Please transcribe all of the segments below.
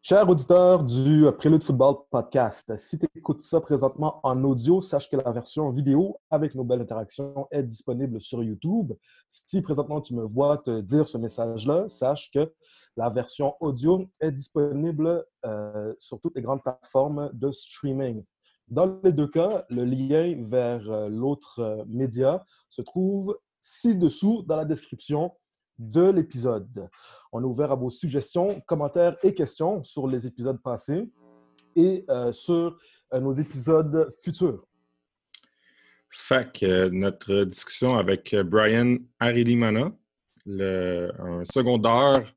Chers auditeurs du Prélude Football Podcast, si tu écoutes ça présentement en audio, sache que la version vidéo avec nos belles interactions est disponible sur YouTube. Si présentement tu me vois te dire ce message-là, sache que la version audio est disponible euh, sur toutes les grandes plateformes de streaming. Dans les deux cas, le lien vers euh, l'autre euh, média se trouve ci-dessous dans la description de l'épisode. On est ouvert à vos suggestions, commentaires et questions sur les épisodes passés et euh, sur euh, nos épisodes futurs. Que euh, notre discussion avec Brian Arilimana, le, un secondaire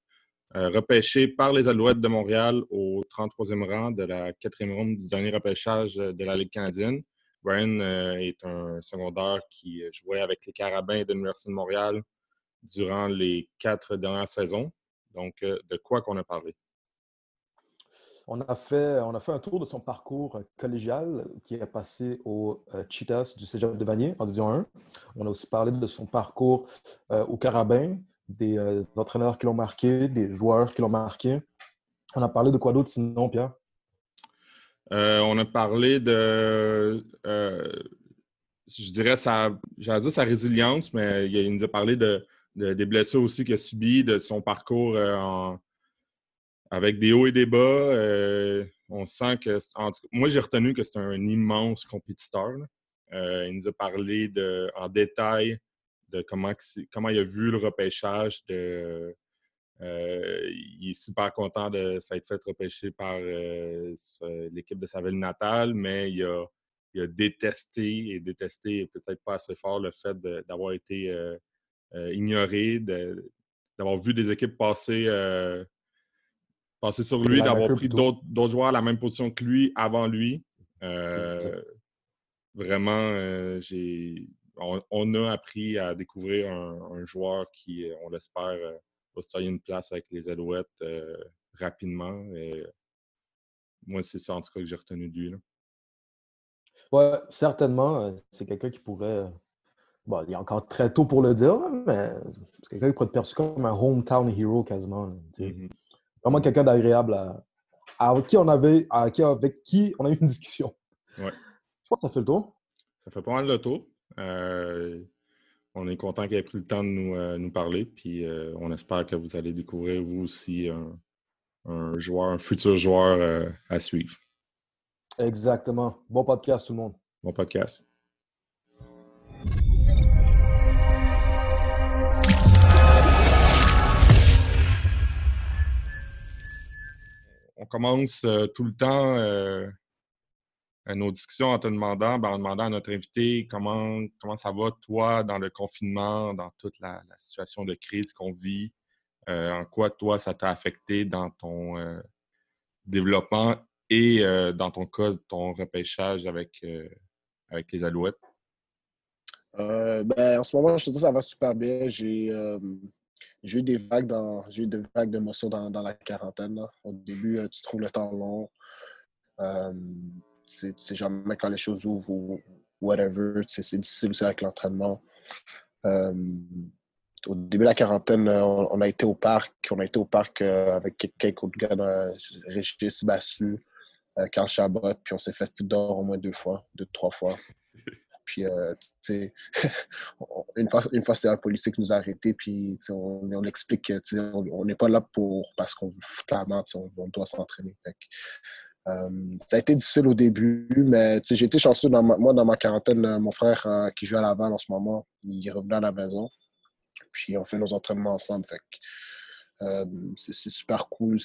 repêché par les Alouettes de Montréal au 33e rang de la quatrième ronde du dernier repêchage de la Ligue canadienne. Brian est un secondaire qui jouait avec les Carabins de l'Université de Montréal, durant les quatre dernières saisons. Donc, euh, de quoi qu'on a parlé? On a, fait, on a fait un tour de son parcours collégial qui est passé au euh, Cheetahs du Cégep de Vanier en Division 1. On a aussi parlé de son parcours euh, au Carabin, des entraîneurs qui l'ont marqué, des joueurs qui l'ont marqué. On a parlé de quoi d'autre sinon, Pierre? on a parlé de, je dirais, sa, dire sa résilience, mais il nous a parlé de, des blessures aussi qu'il a subies, de son parcours euh, avec des hauts et des bas. Euh, on sent que, moi, j'ai retenu que c'est un immense compétiteur. Euh, il nous a parlé de, en détail de comment, comment il a vu le repêchage. De, il est super content de s'être fait repêcher par l'équipe de sa ville natale, mais il a, détesté et détesté peut-être pas assez fort le fait d'avoir été ignoré, d'avoir vu des équipes passer, euh, passer sur lui, d'avoir pris d'autres joueurs à la même position que lui avant lui. Euh, vraiment, j'ai on, a appris à découvrir un, joueur qui, on l'espère, va se tailler une place avec les Alouettes rapidement. Et moi, c'est ça en tout cas que j'ai retenu de lui. Oui, certainement. C'est quelqu'un qui pourrait Bon, il est encore très tôt pour le dire, mais c'est quelqu'un qui pourrait être perçu comme un hometown hero quasiment. Mm-hmm. Vraiment quelqu'un d'agréable à, qui on avait, avec qui on a eu une discussion. Ouais. Je pense que ça fait le tour. Ça fait pas mal le tour. Euh, on est content qu'il ait pris le temps de nous, euh, parler. Puis euh, on espère que vous allez découvrir, vous aussi, un joueur, un futur joueur à suivre. Exactement. Bon podcast, tout le monde. Bon podcast. On commence euh, tout le temps euh, nos discussions en te demandant, ben, en demandant à notre invité comment, comment ça va, toi, dans le confinement, dans toute la, situation de crise qu'on vit, euh, en quoi, toi, ça t'a affecté dans ton développement et dans ton cas, ton repêchage avec, avec les Alouettes? ben, en ce moment, je te dis, ça va super bien. J'ai j'ai eu des vagues dans eu des vagues dans, dans, la quarantaine. Au début, euh, tu trouves le temps long. Euh, c'est jamais quand les choses ouvrent ou whatever. C'est difficile aussi avec l'entraînement. Euh, au début de la quarantaine, on, a été au parc. On a été au parc avec quelques autres gars, Régis Bassu, Carl Chabot, puis on s'est fait dehors au moins deux fois, deux, trois fois. Puis, euh, une fois, une fois c'était un policier qui nous a arrêtés, puis on, on explique qu'on n'est pas là pour parce qu'on veut clairement, on, on doit s'entraîner. Euh, ça a été difficile au début, mais j'ai été chanceux. Dans moi, dans ma quarantaine, euh, mon frère qui joue à Laval en ce moment, il revenu à la maison. Puis on fait nos entraînements ensemble. Euh, c'est super cool.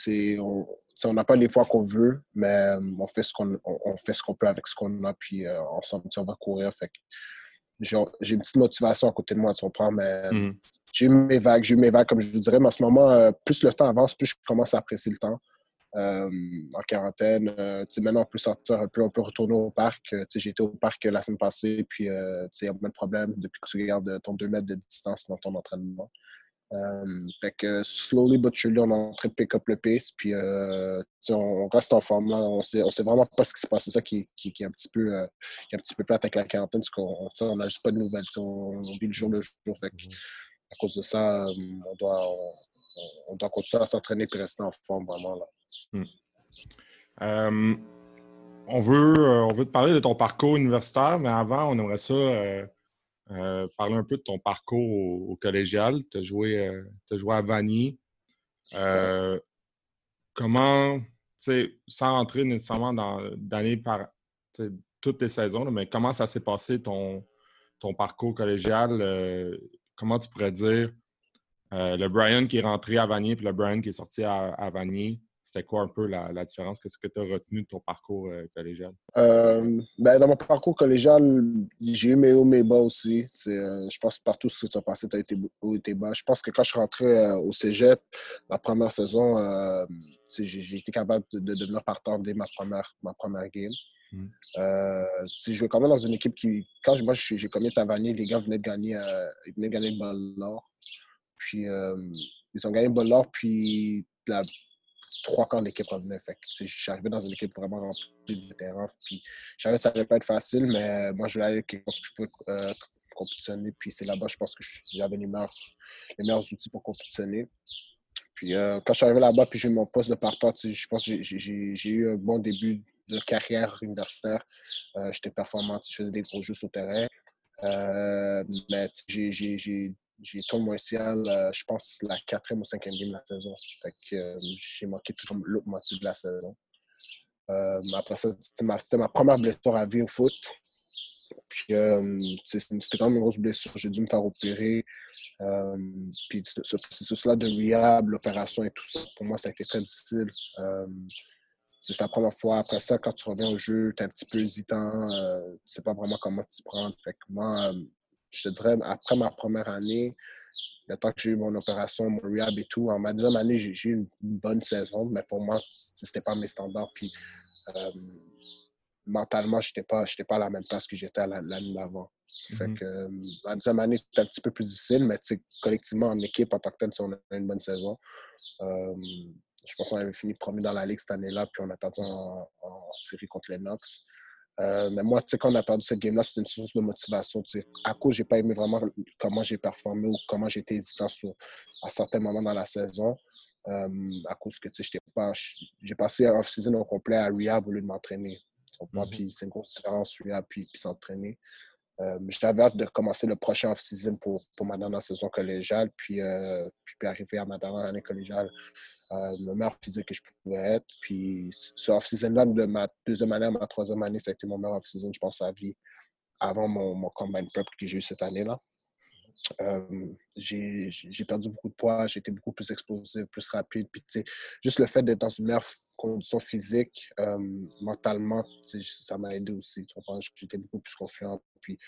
On n'a pas les poids qu'on veut, mais euh, on fait ce qu'on on, fait ce qu'on peut avec ce qu'on a, puis euh, ensemble, on va courir. Fait j'ai une petite motivation à côté de moi, tu comprends, mais mm. j'ai eu mes vagues, j'ai eu mes vagues, comme je vous dirais, mais en ce moment, plus le temps avance, plus je commence à apprécier le temps. en quarantaine, maintenant, on peut sortir un peu, on peut retourner au parc. j'ai été au parc la semaine passée, puis il y a pas de problème depuis que tu regardes ton 2 mètres de distance dans ton entraînement. Euh, fait que slowly but surely, on est en train de pick up le pace, puis euh, on reste en forme là. On sait, on sait vraiment pas ce qui se passe. C'est ça qui, qui, qui, est un petit peu, euh, qui est un petit peu plate avec la quarantaine, parce qu'on n'a juste pas de nouvelles. On, on, vit le jour le jour. Fait que, à cause de ça, on doit, on, doit continuer à s'entraîner et rester en forme vraiment là. Hmm. on, veut, on veut te parler de ton parcours universitaire, mais avant, on aimerait ça parler un peu de ton parcours au, collégial. Tu as, joué à Vanier. comment, sans entrer nécessairement dans d'année par toutes les saisons, mais comment ça s'est passé ton, ton parcours collégial? Euh, comment tu pourrais dire euh, le Brian qui est rentré à Vanier et le Brian qui est sorti à, Vanier? C'était quoi un peu la, différence? Qu'est-ce que tu as retenu de ton parcours euh, collégial? Ben, dans mon parcours collégial, j'ai eu mes hauts, mes bas aussi. je pense que partout ce que tu as passé, tu as été haut et bas. Je pense que quand je suis rentré au cégep, la première saison, j'ai été capable de, devenir partant dès ma première, ma première game. Mm. Euh, je jouais quand même dans une équipe qui, quand moi j'ai commis Tavernier, les gars venaient de gagner, euh, ils venaient de gagner le ball d'or. Puis euh, ils ont gagné le ball d'or, puis la, trois quarts de l'équipe revenait. Fait arrivé dans une équipe vraiment remplie de vétérans. Puis je savais que ça n'allait pas être facile, mais moi je voulais aller quelque chose que je pouvais euh, compétitionner. Puis c'est là-bas, je pense que j'avais les meilleurs, les meilleurs outils pour compétitionner. Puis quand je suis arrivé là-bas, puis j'ai eu mon poste de partant, je pense que j'ai eu un bon début de carrière universitaire. Euh, j'étais performant, je faisais des gros jeux sur le terrain. Euh, mais j'ai tourné mon ciel, euh, je pense, la quatrième ou cinquième game de la saison. Fait que j'ai manqué l'autre moitié de la saison. après ça, c'était ma, première blessure à vie au foot. Puis c'était quand même une grosse blessure. J'ai dû me faire opérer. puis ce processus-là de rehab, l'opération et tout ça, pour moi, ça a été très difficile. C'est la première fois. Après ça, quand tu reviens au jeu, tu es un petit peu hésitant. Euh, tu sais pas vraiment comment t'y prendre. Fait que moi, euh, je te dirais, après ma première année, le temps que j'ai eu mon opération, mon rehab et tout, en ma deuxième année, j'ai eu une bonne saison, mais pour moi, c'était pas mes standards. Puis euh, mentalement, je n'étais pas, pas à la même place que j'étais l'année d'avant. Fait mm-hmm. que la deuxième année, c'était un petit peu plus difficile, mais collectivement, en équipe, en tant que tel, on a une bonne saison. Je pense qu'on avait fini premier dans la ligue cette année-là, puis on a perdu en, série contre les Knox. Euh, mais moi, tu sais, quand on a perdu cette game-là, c'était une source de motivation. Tu sais, à cause, j'ai pas aimé vraiment comment j'ai performé ou comment j'étais hésitant sur, à certains moments dans la saison. Euh, à cause que, tu sais, pas... J'ai passé un off-season au complet à rehab au lieu de m'entraîner. Mm-hmm. Puis c'est une grosse différence, rehab puis, puis s'entraîner. Euh, j'avais hâte de commencer le prochain off-season pour, pour ma dernière saison collégiale, puis, euh, puis, arriver à ma dernière année collégiale, euh, le meilleur physique que je pouvais être. Puis ce off-season-là, de ma deuxième année à ma troisième année, ça a été mon meilleur off-season, je pense, à vie, avant mon, mon combine prep que j'ai eu cette année-là. J'ai perdu beaucoup de poids, été beaucoup plus explosif, plus rapide. Puis, juste le fait d'être dans une meilleure condition physique, mentalement, ça m'a aidé aussi. J'étais beaucoup plus confiant. Puis,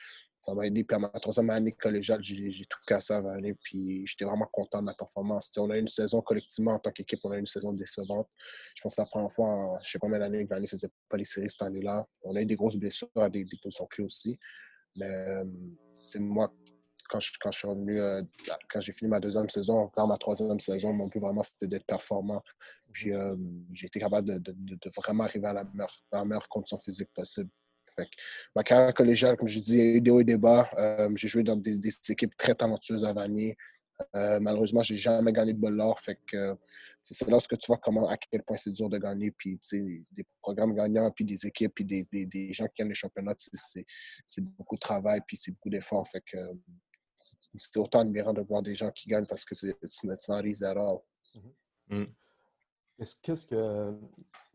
ça m'a aidé. Puis, à ma troisième année collégiale, j'ai tout cassé avant l'année. Puis, j'étais vraiment content de ma performance. on a eu une saison collectivement en tant qu'équipe, on a eu une saison décevante. Je pense que la première fois, je ne sais pas combien d'années que Vanny ne faisait pas les séries cette année-là. On a eu des grosses blessures à des, des positions clés aussi. Mais, c'est moi, quand je, suis revenu, euh, quand j'ai fini ma deuxième saison, encore ma troisième saison, mon but vraiment, c'était d'être performant. Puis euh, j'ai été capable de, vraiment arriver à la meilleure, condition physique possible. Fait ma carrière collégiale, comme je dis, eu des hauts et des bas. Euh, j'ai joué dans des, équipes très talentueuses à Vanier. malheureusement, je n'ai jamais gagné de bol. Fait que c'est lorsque tu vois comment, à quel point c'est dur de gagner. Puis, des programmes gagnants, puis des équipes, puis des gens qui gagnent les championnats, c'est beaucoup de travail, puis c'est beaucoup d'efforts. Fait que c'est autant admirant de voir des gens qui gagnent parce que c'est not easy at all. Mm. Qu'est-ce que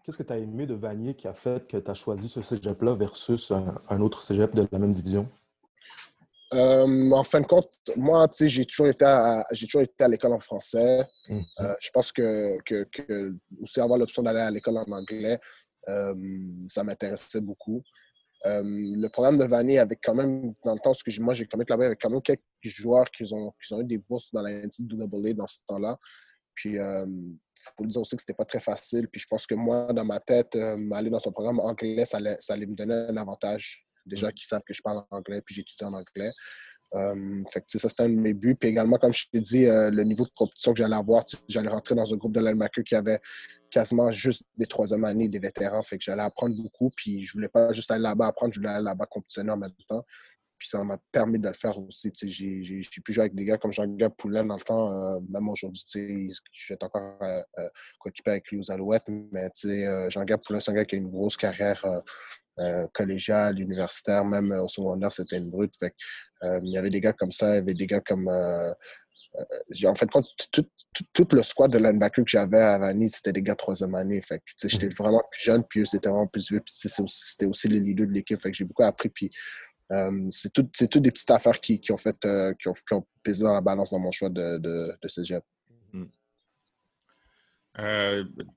qu'est-ce que tu as aimé de Vanier qui a fait que tu as choisi ce cégep-là versus un, autre cégep de la même division? Euh, en fin de compte, moi, j'ai toujours été à, j'ai toujours été à l'école en français. Mm-hmm. Euh, je pense que, que, que, aussi avoir l'option d'aller à l'école en anglais, euh, ça m'intéressait beaucoup. Euh, le programme de Vanny avec quand même, dans le temps, ce que moi j'ai commis là-bas, avec quand même quelques joueurs qui ont, qui ont eu des bourses dans la NCAA dans ce temps-là. Puis, il euh, faut le dire aussi que c'était pas très facile. Puis, je pense que moi, dans ma tête, euh, aller dans son programme anglais, ça allait, ça allait me donner un avantage. Déjà qu'ils savent que je parle anglais, puis j'étudie en anglais. fait que, ça, c'était un de mes buts. Puis également, comme je t'ai dit, le niveau de compétition que j'allais avoir, j'allais rentrer dans un groupe de l'Almaqueux qui avait quasiment juste des troisième années, des vétérans. Fait que j'allais apprendre beaucoup. Puis je voulais pas juste aller là-bas apprendre, je voulais aller là-bas compétitionner en même temps. puis ça m'a permis de le faire aussi. J'ai pu jouer avec des gars comme Jean-Guy Poulain dans le temps, euh, même aujourd'hui, je encore euh, euh avec lui aux Alouettes, mais Jean-Guy Poulain, c'est un gars qui a une grosse carrière collégiale, universitaire, même au secondaire, c'était une brute. Fait, il y avait des gars comme ça, il y avait des gars comme euh, en fait, tout, le squad de linebacker que j'avais à Vanille, c'était des gars de troisième année. Fait j'étais mhm. vraiment plus jeune, puis eux, c'était vraiment plus vieux. Puis c'était aussi les leaders de l'équipe. Fait que j'ai beaucoup appris. Puis euh, c'est toutes des petites affaires qui, ont fait, euh, qui, ont, pesé dans la balance dans mon choix de, de, de cégep. Mhm.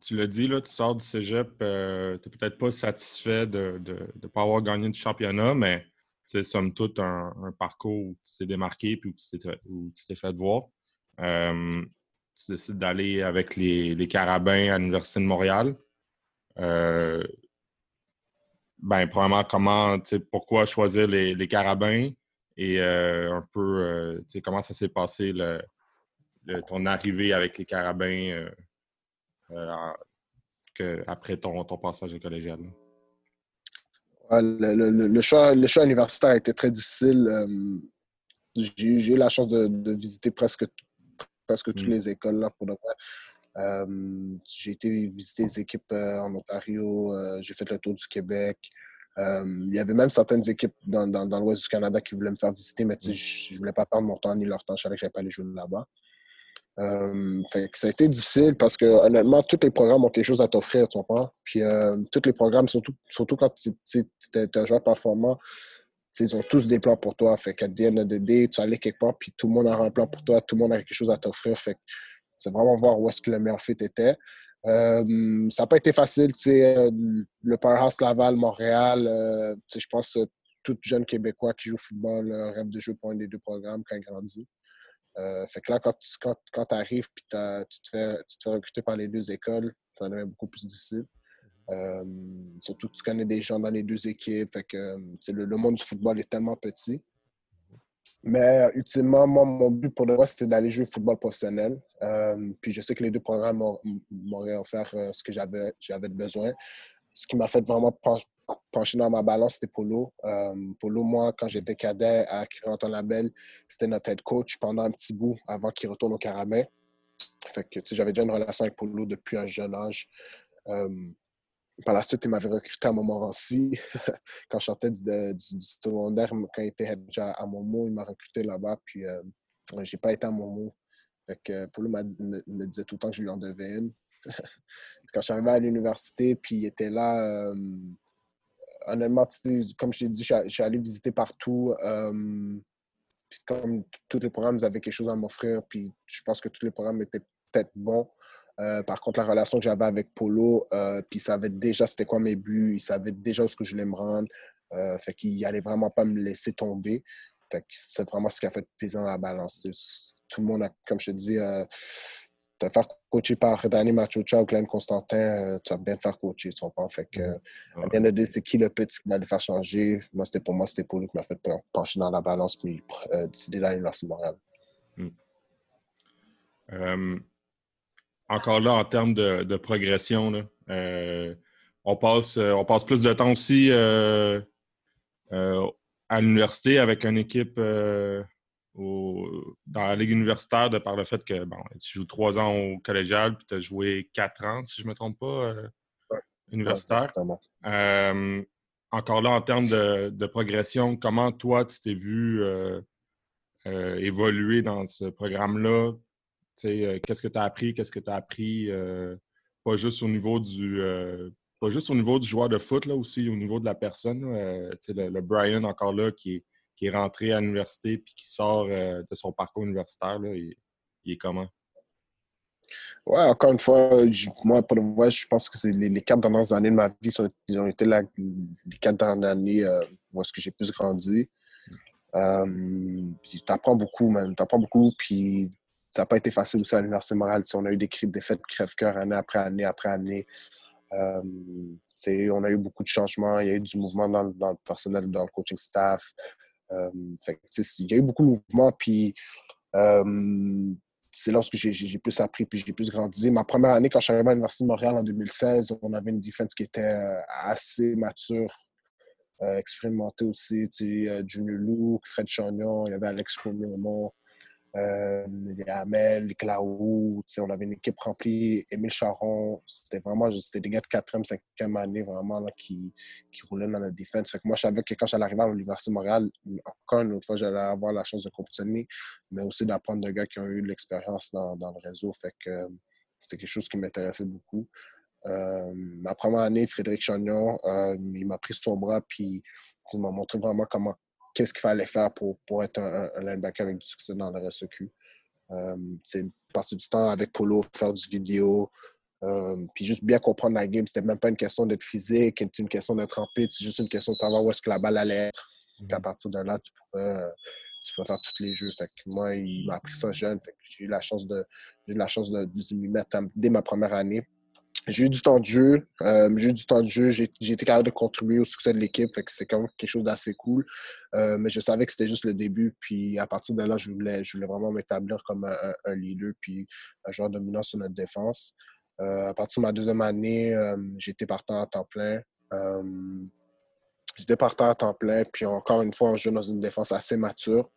tu l'as dit, là, tu sors du cégep, tu n'es peut-être pas satisfait de ne pas avoir gagné du championnat, mais c'est somme toute un, parcours où tu t'es démarqué puis où tu t'es fait voir. Euh, tu décides d'aller avec les, Carabins à l'Université de Montréal. Euh, ben, probablement, comment, pourquoi choisir les, Carabins? Et euh, un peu, comment ça s'est passé ton arrivée avec les Carabins après ton, ton passage au collégial? Le, choix, le choix universitaire a été très difficile. Euh, j'ai eu la chance de, visiter presque, presque toutes mm. les écoles là, pour euh, j'ai été visiter des équipes euh, en Ontario, j'ai fait le tour du Québec. il y avait même certaines équipes dans, dans, l'ouest du Canada qui voulaient me faire visiter, mais mm. je ne voulais pas perdre mon temps ni leur temps. Je savais que je n'allais pas aller jouer là-bas. Euh, ça a été difficile parce que honnêtement, tous les programmes ont quelque chose à t'offrir, tu comprends? Puis euh, tous les programmes, surtout, quand tu es, un joueur performant, ils ont tous des plans pour toi. Fait qu'à the tu allais quelque part, puis tout le monde a un plan pour toi, tout le monde a quelque chose à t'offrir. Fait c'est vraiment voir où est-ce que le meilleur fit était. Euh, ça n'a pas été facile, tu sais, le Powerhouse Laval, Montréal, je pense que tout jeune Québécois qui joue au football rêve de jouer pour un des deux programmes quand il grandit. Euh, fait que là, quand tu quand, arrives et tu, te fais, tu te fais recruter par les deux écoles, ça devient beaucoup plus difficile. Euh, surtout que tu connais des gens dans les deux équipes. Fait que, le, le, monde du football est tellement petit. Mais ultimement, moi, mon but pour le reste, c'était d'aller jouer au football professionnel. Euh, puis je sais que les deux programmes m'auraient offert ce que j'avais besoin. Ce qui m'a fait vraiment penché dans ma balance, c'était Polo. Euh, Polo, moi, quand j'étais cadet à Curanton Label, c'était notre head coach pendant un petit bout avant qu'il retourne au Carabin. Fait que, j'avais déjà une relation avec Polo depuis un jeune âge. Euh, par la suite, il m'avait recruté à Montmorency. quand je sortais du, secondaire, quand il était déjà à Momo, il m'a recruté là-bas. Puis, euh, j'ai pas été à Momo. Fait que Polo me, me, disait tout le temps que je lui en devais une. quand je suis arrivé à l'université, puis il était là, euh, honnêtement, comme je t'ai dit, je suis allé visiter partout. Euh, puis comme tous les programmes avaient quelque chose à m'offrir, puis je pense que tous les programmes étaient peut-être bons. Euh, par contre, la relation que j'avais avec Polo, euh, puis savait déjà c'était quoi mes buts, il savait déjà où ce que je voulais me rendre. fait qu'il allait vraiment pas me laisser tomber. C'est vraiment ce qui a fait peser dans la balance. Tout le monde a, comme je te dis, te faire coacher par Danny Machocha ou Glenn Constantin, euh, tu vas bien te faire coacher, tu comprends? Fait que, à bien de c'est qui le petit qui va le faire changer? Moi, c'était pour moi, c'était pour lui qui m'a fait pencher dans la balance puis euh, décider d'aller dans ce Montréal. encore là, en termes de, progression, là, euh, on, passe, on passe plus de temps aussi à l'université avec une équipe dans la Ligue universitaire de par le fait que bon, tu joues trois ans au collégial puis tu as joué quatre ans, si je ne me trompe pas, euh, universitaire. Euh, encore là, en termes de, progression, comment toi, tu t'es vu euh, évoluer dans ce programme-là? Qu'est-ce que tu as appris? Qu'est-ce que tu as appris? pas juste au niveau du pas juste au niveau du joueur de foot, là, aussi au niveau de la personne. Le, le, Brian, encore là, qui est qui est rentré à l'université puis qui sort euh, de son parcours universitaire, là, il, est comment? Ouais, encore une fois, moi, pour le je pense que c'est les, quatre dernières années de ma vie ont été les quatre dernières années euh, où est-ce que j'ai plus grandi. Euh, tu apprends beaucoup, même. Tu apprends beaucoup, puis ça n'a pas été facile aussi à l'Université Morale. on a eu des, des fêtes crève-cœur année après année après année. Euh, on a eu beaucoup de changements. Il y a eu du mouvement dans le personnel, dans le coaching staff. Euh, il y a eu beaucoup de mouvements, puis euh, c'est lorsque j'ai plus appris puis j'ai plus grandi. Ma première année, quand je suis arrivé à l'Université de Montréal en 2016, on avait une défense qui était euh, assez mature. expérimentés aussi. Junior Luke, Fred Chagnon, il y avait Alex Comont, euh, les Hamel, les Klaou, on avait une équipe remplie, Émile Charon, c'était vraiment c'était des gars de 4e, 5e année vraiment là, qui, qui roulaient dans la défense. Fait que moi, je savais que quand j'allais arriver à l'Université de Montréal, encore une autre fois, j'allais avoir la chance de compétitionner, mais aussi d'apprendre de gars qui ont eu de l'expérience dans, dans, le réseau. Fait que euh, c'était quelque chose qui m'intéressait beaucoup. Euh, ma première année, Frédéric Chagnon, euh, il m'a pris son bras, puis il m'a montré vraiment comment qu'est-ce qu'il fallait faire pour, pour être un, linebacker avec du succès dans le RSEQ. Euh, c'est passer du temps avec Polo, faire du vidéo, euh, puis juste bien comprendre la game. C'était même pas une question d'être physique, c'était une question d'être rapide, c'est juste une question de savoir où est-ce que la balle allait être. Puis à mhm. partir de là, tu pouvais faire tous les jeux. Fait que moi, il m'a appris ça jeune. Fait que j'ai eu la chance de, j'ai eu la chance de, de m'y mettre dès ma première année. J'ai eu du temps de jeu. Euh, j'ai eu du temps de jeu. J'ai été capable de contribuer au succès de l'équipe. C'était quand même quelque chose d'assez cool. Euh, mais je savais que c'était juste le début. Puis à partir de là, je voulais, je voulais vraiment m'établir comme un, leader puis un joueur dominant sur notre défense. Euh, à partir de ma deuxième année, j'étais partant à temps plein. j'étais partant à temps plein. Puis encore une fois, on joue dans une défense assez mature.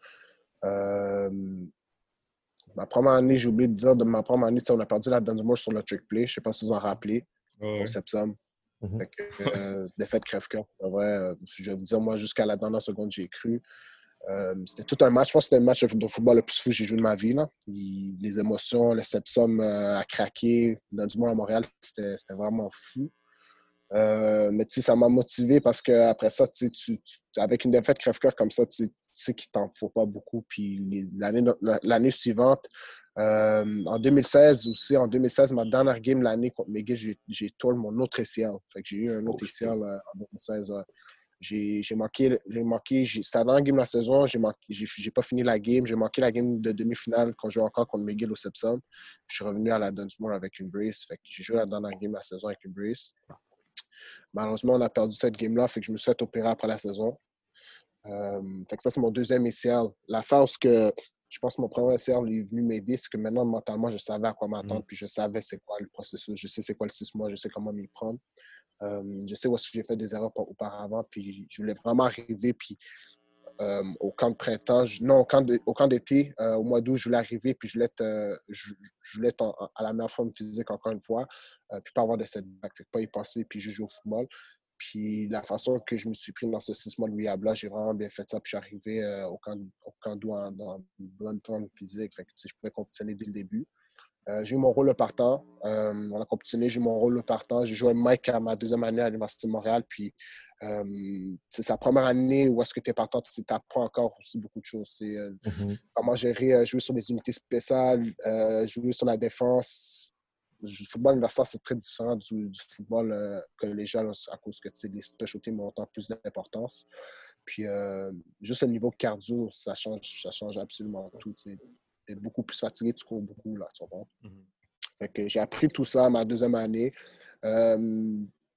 Ma première année, j'ai oublié de dire, de ma première année, on a perdu la Dunsmore sur le trick play. Je ne sais pas si vous en rappelez, au Sepsum. Mm -hmm. défaite crève-cœur. Euh, je vais vous dire, moi, jusqu'à la dernière seconde, j'ai cru. Euh, c'était tout un match. Je pense que c'était le match de football le plus fou que j'ai joué de ma vie. Là. les émotions, le Sepsum a craqué. Dunsmore à Montréal, c'était vraiment fou. Euh, mais ça m'a motivé parce qu'après ça, tu, avec une défaite crève-cœur comme ça, tu sais qu'il t'en faut pas beaucoup. Puis l'année suivante, euh, en 2016 aussi, en 2016, ma dernière game l'année contre McGill, j'ai tourné mon autre ACL. Fait que j'ai eu un autre ACL euh, en 2016. J'ai manqué, j'ai manqué c'était la dernière game de la saison, j'ai pas fini la game, j'ai manqué la game de demi-finale quand je jouais encore contre McGill au Sepsum. Je suis revenu à la Dunsmore avec une brace. Fait que j'ai joué la dernière game de la saison avec une brace. Malheureusement, on a perdu cette game-là, fait que je me suis fait opérer après la saison. Euh, fait que ça, c'est mon deuxième ACL. La phase que je pense que mon premier ACL est venu m'aider, c'est que maintenant, mentalement, je savais à quoi m'attendre, mm. puis je savais c'est quoi le processus, je sais c'est quoi le six mois, je sais comment m'y prendre. Euh, je sais où est-ce que j'ai fait des erreurs auparavant, puis je voulais vraiment arriver, puis euh, au camp de printemps, non, au camp d'été, euh, au mois d'août, je voulais arriver, puis je voulais être, euh, je, être à la meilleure forme physique encore une fois, puis pas avoir de setback, pas y passer, puis je joue au football. Puis la façon que je me suis pris dans ce six mois de rehab-là, j'ai vraiment bien fait ça, puis je suis arrivé au camp, au camp d'août une bonne forme physique, fait que je pouvais compétitionner dès le début. J'ai eu mon rôle partant. on a compétitionné, j'ai eu mon rôle partant. J'ai joué Mike à ma deuxième année à l'Université de Montréal. Puis c'est sa première année où est-ce que tu es partant, tu apprends encore aussi beaucoup de choses. C'est euh, mmh comment gérer, euh, jouer sur les unités spéciales, euh, jouer sur la défense. Le football universitaire, c'est très différent du, football collégial à cause que les special teams ont autant plus d'importance. Puis juste le niveau cardio, ça change, ça change absolument tout. Es beaucoup plus fatigué, tu cours beaucoup, là, tu mmh j'ai appris tout ça ma deuxième année.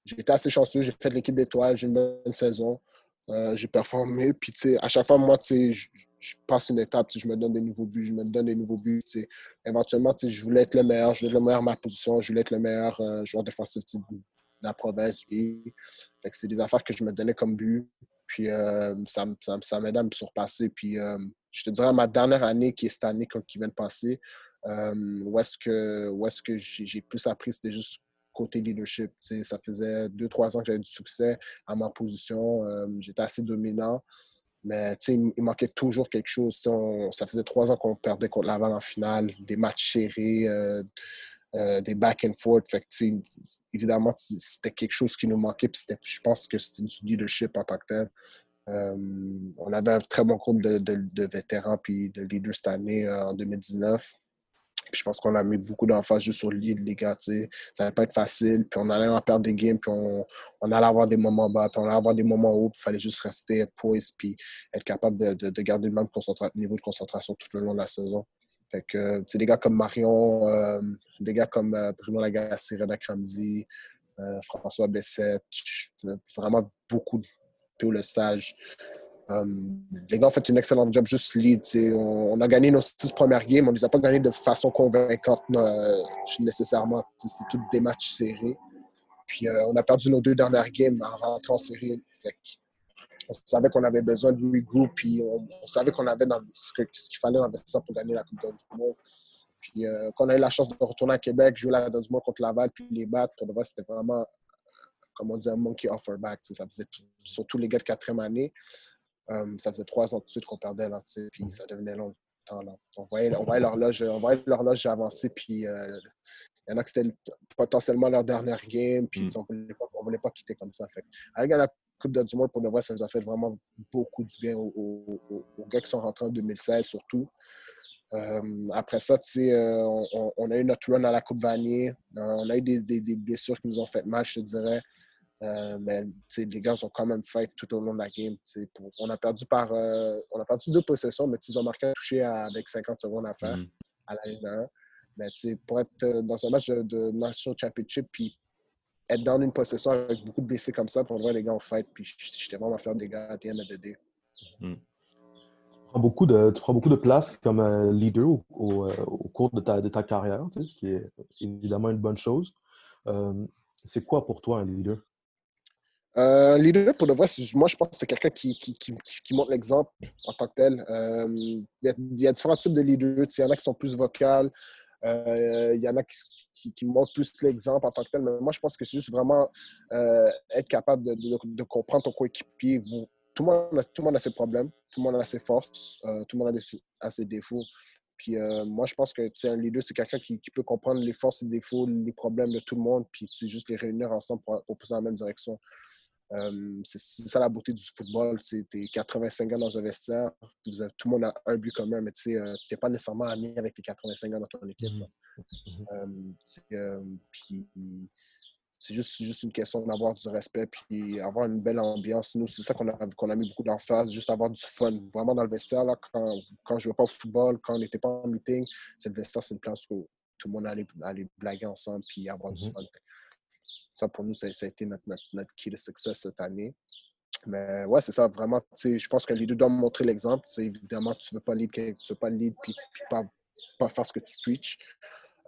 J'ai été assez chanceux, j'ai fait l'équipe d'étoiles, j'ai une bonne saison, euh, j'ai performé. Puis, à chaque fois, moi, je, je passe une étape, je me donne des nouveaux buts, je me donne des nouveaux buts. Éventuellement, je voulais être le meilleur, je voulais être le meilleur à ma position, je voulais être le meilleur euh, joueur défensif de la province. C'est des affaires que je me donnais comme but. Puis, euh, ça, ça, ça m'aidait à me surpasser. Puis, je te dirais, ma dernière année, qui est cette année qui vient de passer, où est-ce que, est que j'ai plus appris, c'était juste côté leadership. Ça faisait deux, trois ans que j'avais du succès à ma position. Euh, j'étais assez dominant. Mais il, manquait toujours quelque chose. ça faisait trois ans qu'on perdait contre Laval en finale, des matchs serrés, euh, euh, des back and forth. Fait évidemment, c'était quelque chose qui nous manquait. je pense que c'était du leadership en tant que tel. on avait un très bon groupe de, vétérans puis de leaders cette année en 2019 je pense qu'on a mis beaucoup d'emphase juste le lead, les gars. Ça n'allait pas être facile. Puis on allait en perdre des games, puis on, allait avoir des moments bas, puis on allait avoir des moments hauts. Il fallait juste rester poised, puis être capable de, de, garder le même niveau de concentration tout le long de la saison. Fait que, des gars comme Marion, euh, des gars comme euh, Bruno Lagacé, Reda Kramzi, euh, François Bessette, vraiment beaucoup de le stage. Euh, les gars ont fait une excellente job juste lead. On, a gagné nos six premières games. On ne les a pas gagnés de façon convaincante euh, nécessairement. C'était toutes des matchs serrés. Puis on a perdu nos deux dernières games en rentrant en série. On savait qu'on avait besoin de regroup, puis on, savait qu'on avait dans, ce qu'il fallait dans ça pour gagner la Coupe du Monde. Puis euh, quand on a eu la chance de retourner à Québec, jouer la Coupe du Monde contre Laval, puis les battre, pour le vrai, c'était vraiment, euh, comme on dit, un monkey offer back. Ça faisait surtout les gars de quatrième année. Euh, ça faisait trois ans de suite qu'on perdait, là, puis ça devenait long. Là. On voyait, l'horloge avancer, puis il y en a qui c'était potentiellement leur dernière game, puis mm. on ne voulait, pas quitter comme ça. Fait. Avec la Coupe de du Monde, pour le vrai, ça nous a fait vraiment beaucoup du bien aux, gars qui sont rentrés en 2016, surtout. Euh, après ça, euh, on, on, a eu notre run à la Coupe Vanier. Euh, on a eu des, des, blessures qui nous ont fait mal, je te dirais. mais les gars ont quand même fait tout au long de la game. on, a perdu par, on a perdu deux possessions, mais ils ont marqué un touché avec 50 secondes à faire mm. à la ligne 1. Mais pour être dans un match de, National Championship, puis être dans une possession avec beaucoup de blessés comme ça, pour voir les gars en fight, puis j'étais vraiment faire des gars à the end of the Tu, prends beaucoup de, tu prends beaucoup de place comme euh, leader au, euh, au, cours de ta, de ta carrière, tu sais, ce qui est évidemment une bonne chose. c'est quoi pour toi un leader? Un leader, pour de vrai, moi, je pense que c'est quelqu'un qui, qui, qui, qui, montre l'exemple en tant que tel. il, y a, il, y a, différents types de leaders. Il y en a qui sont plus vocales, euh, il y en a qui, qui, montrent plus l'exemple en tant que tel, mais moi, je pense que c'est juste vraiment euh, être capable de, comprendre ton coéquipier. Tout le, monde a, tout le monde a ses problèmes, tout le monde a ses forces, euh, tout le monde a, ses défauts. Puis moi, je pense que un leader, c'est quelqu'un qui, peut comprendre les forces les défauts, les problèmes de tout le monde, puis juste les réunir ensemble pour, pour pousser dans la même direction. Euh, c'est ça la beauté du football. Tu es 85 gars dans un vestiaire, tout le monde a un but commun, mais tu n'es pas nécessairement ami avec les 85 gars dans ton équipe. Euh, c'est juste, juste une question d'avoir du respect puis avoir une belle ambiance. Nous, c'est ça qu'on a, qu'on a mis beaucoup d'emphase, juste avoir du fun. Vraiment dans le vestiaire, là, quand, quand je ne jouais pas au football, quand on n'était pas en meeting, c'est le vestiaire, c'est une place où tout le monde allait, allait blaguer ensemble puis avoir du mhm. fun. Ça, pour nous, ça, a été notre, notre, key de succès cette année. Mais ouais, c'est ça, vraiment. Je pense que les deux doivent montrer l'exemple. Évidemment, tu ne veux pas lead, tu veux pas lead puis, pas, pas, faire ce que tu preaches.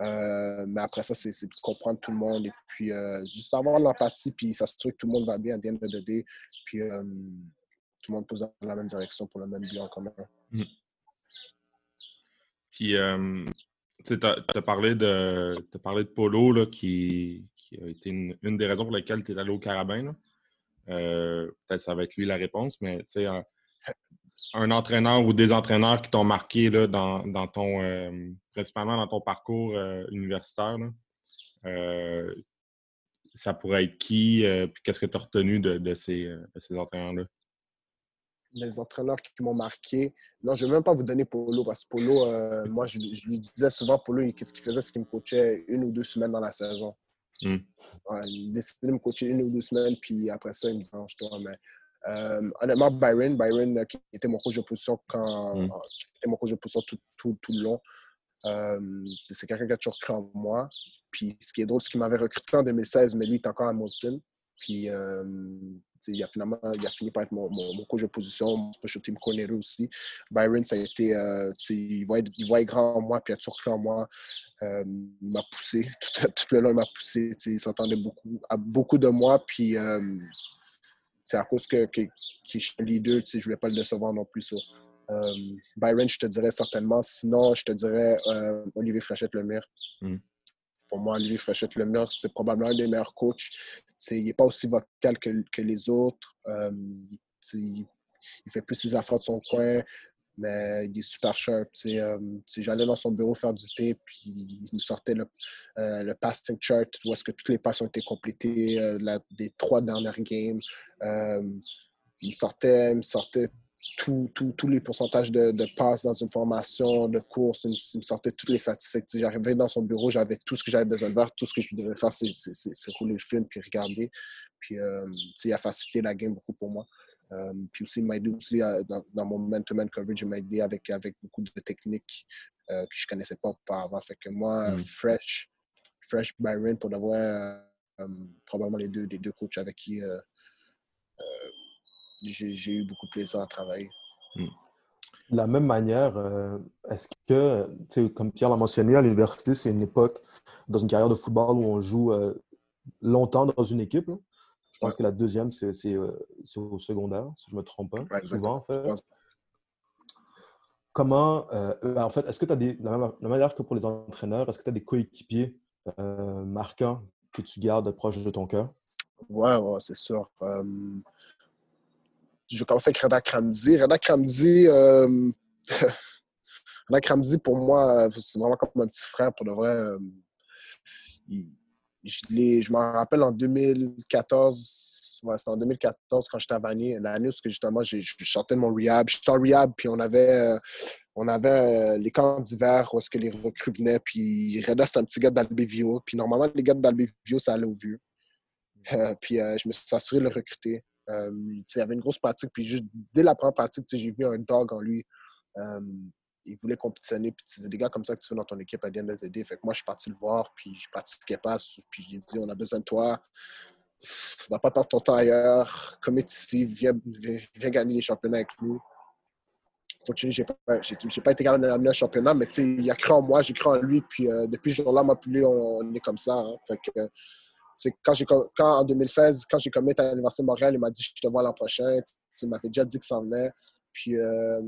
Euh, mais après ça, c'est de comprendre tout le monde et puis euh, juste avoir l'empathie puis s'assurer que tout le monde va bien à the end of Puis euh, tout le monde pose dans la même direction pour le même bien en commun. Mmh. Puis, tu as, as parlé de Polo là, qui, qui a été une, des raisons pour lesquelles tu es allé au Carabin. Euh, peut-être ça va être lui la réponse, mais un, un entraîneur ou des entraîneurs qui t'ont marqué là, dans, dans, ton euh, principalement dans ton parcours euh, universitaire. ça pourrait être qui? puis qu'est-ce que tu as retenu de, ces, ces entraîneurs-là? Les entraîneurs qui m'ont marqué. Non, je ne vais même pas vous donner Polo parce que Polo, moi, je, lui disais souvent, Polo, qu'est-ce qu'il faisait? C'est qu'il me coachait une ou deux semaines dans la saison. Hmm. il décidait de me coacher une ou deux semaines, puis après ça, il me dit toi Mais euh, honnêtement, Byron, Byron euh, qui était mon coach de position quand était mon coach de position tout, tout, tout le long. Euh, c'est quelqu'un qui a toujours cru en moi. Puis ce qui est drôle, c'est qu'il m'avait recruté en 2016, mais lui, il est encore à Moulton. Puis il a, finalement, il a fini par être mon, mon, coach de position, mon special team coordinator aussi. Byron, ça a été, il, voit il voit grand en moi, puis il a toujours cru en moi. Euh, il m'a poussé. Tout, le long, il m'a poussé. Il s'entendait beaucoup, beaucoup de moi. Puis euh, c'est à cause que, que, je suis leader, je ne voulais pas le décevoir non plus. Euh, Byron, je te dirais certainement. Sinon, je te dirais Olivier Fréchette-Lemire. Mm. Pour moi, Olivier Fréchette-Lemire, c'est probablement un des meilleurs coachs. il n'est pas aussi vocal que, les autres. il fait plus ses affaires de son coin mais il est super sharp. Euh, J'allais dans son bureau faire du thé, puis il nous sortait le, euh, le passing chart, où est-ce que toutes les passes ont été complétées euh, des trois dernières games. Euh, il me sortait, me sortait tous les pourcentages de, de, passes dans une formation, de course. Il me sortait toutes les statistiques. J'arrivais dans son bureau, j'avais tout ce que j'avais besoin de voir. Tout ce que je devais faire, c'est rouler le film puis regarder. Puis il a facilité la game beaucoup pour moi. Euh, puis aussi, il m'a aidé aussi dans, mon man-to-man coverage, il m'a aidé avec, avec beaucoup de techniques euh, que je ne connaissais pas auparavant. Fait que moi, hmm. Fresh, Fresh Byron, pour avoir euh, probablement les deux, les deux coachs avec qui j'ai eu beaucoup de plaisir à travailler. Hmm. De la même manière, est-ce que, comme Pierre l'a mentionné, à l'université, c'est une époque dans une carrière de football où on joue longtemps dans une équipe. Je pense que la deuxième, c'est au secondaire, si je ne me trompe pas. souvent, en fait. Comment, en fait, est-ce que tu as des, la manière que pour les entraîneurs, est-ce que tu as des coéquipiers marquants que tu gardes proche de ton cœur? Ouais, ouais, c'est sûr. Je vais commencer avec Reda Kramzi. Reda Kramzi, Reda Kramzi, pour moi, c'est vraiment comme un petit frère, pour de vrai. je, je m'en rappelle en 2014, ouais, c'était en 2014 quand j'étais à Vanier, l'année où justement je chantais de mon rehab. J'étais en rehab, puis on avait, on avait les camps d'hiver où est-ce que les recrues venaient, puis Reda, c'était un petit gars d'Albevio. Puis normalement, les gars d'Albevio, ça allait au vieux. Euh, puis euh, je me suis assuré de le recruter. Euh, il avait une grosse pratique. Puis juste dès la première pratique, j'ai vu un dog en lui. il voulait compétitionner. Puis c'est des gars comme ça que tu veux dans ton équipe à the end Fait que moi, je suis parti le voir. Puis je pratiquais pas. Puis je lui ai dit on a besoin de toi. On va pas perdre ton temps ailleurs. Comme ici. Viens, gagner les championnats avec nous j'ai pas, pas été capable d'amener un championnat, mais il a cru en moi, j'ai cru en lui, puis depuis ce jour-là, moi, plus on, est comme ça. Hein. Quand, quand en 2016, quand j'ai commis à l'Université de Montréal, il m'a dit Je te vois l'an prochain. Il m'a fait déjà dit que ça en venait. Puis euh,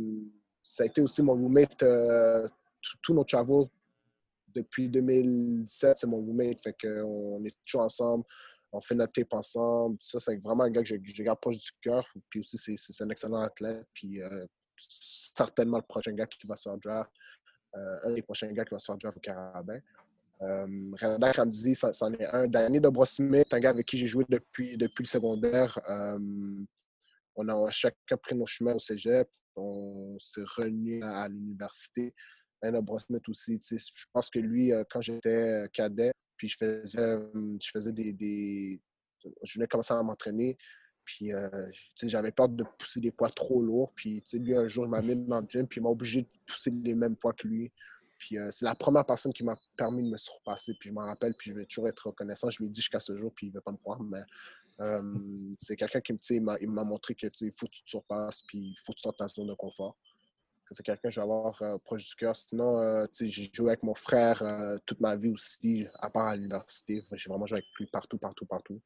ça a été aussi mon roommate, euh, tous nos travaux depuis 2007, c'est mon roommate. Fait qu'on est toujours ensemble, on fait notre tape ensemble. Ça, c'est vraiment un gars que je, garde proche du cœur. Puis aussi, c'est un excellent athlète. Puis euh, certainement le prochain gars qui va se faire draft. un des prochains gars qui va se faire draft au Carabin. Euh, Reda c'en est un. Danny Dobrosmith, un gars avec qui j'ai joué depuis, le secondaire. Euh, on a chacun pris nos chemins au cégep. On s'est réunis à, l'université. Danny Dobrosmith aussi. Je pense que lui, euh, quand j'étais cadet, puis je faisais, je faisais des, Je venais commencer à m'entraîner. Puis, j'avais peur de pousser des poids trop lourds. Puis, lui, un jour, il m'a mis dans le gym, puis il m'a obligé de pousser les mêmes poids que lui. Puis euh, c'est la première personne qui m'a permis de me surpasser. Puis je m'en rappelle, puis je vais toujours être reconnaissant. Je lui ai dit jusqu'à ce jour, puis il ne veut pas me croire. Mais euh, c'est quelqu'un qui m'a montré que il faut que tu te surpasses, puis il faut que tu sortes ta zone de confort. C'est quelqu'un que je vais avoir euh, proche du cœur. Sinon, j'ai joué avec mon frère toute ma vie aussi, à part à l'université. J'ai vraiment joué avec lui partout, partout, partout.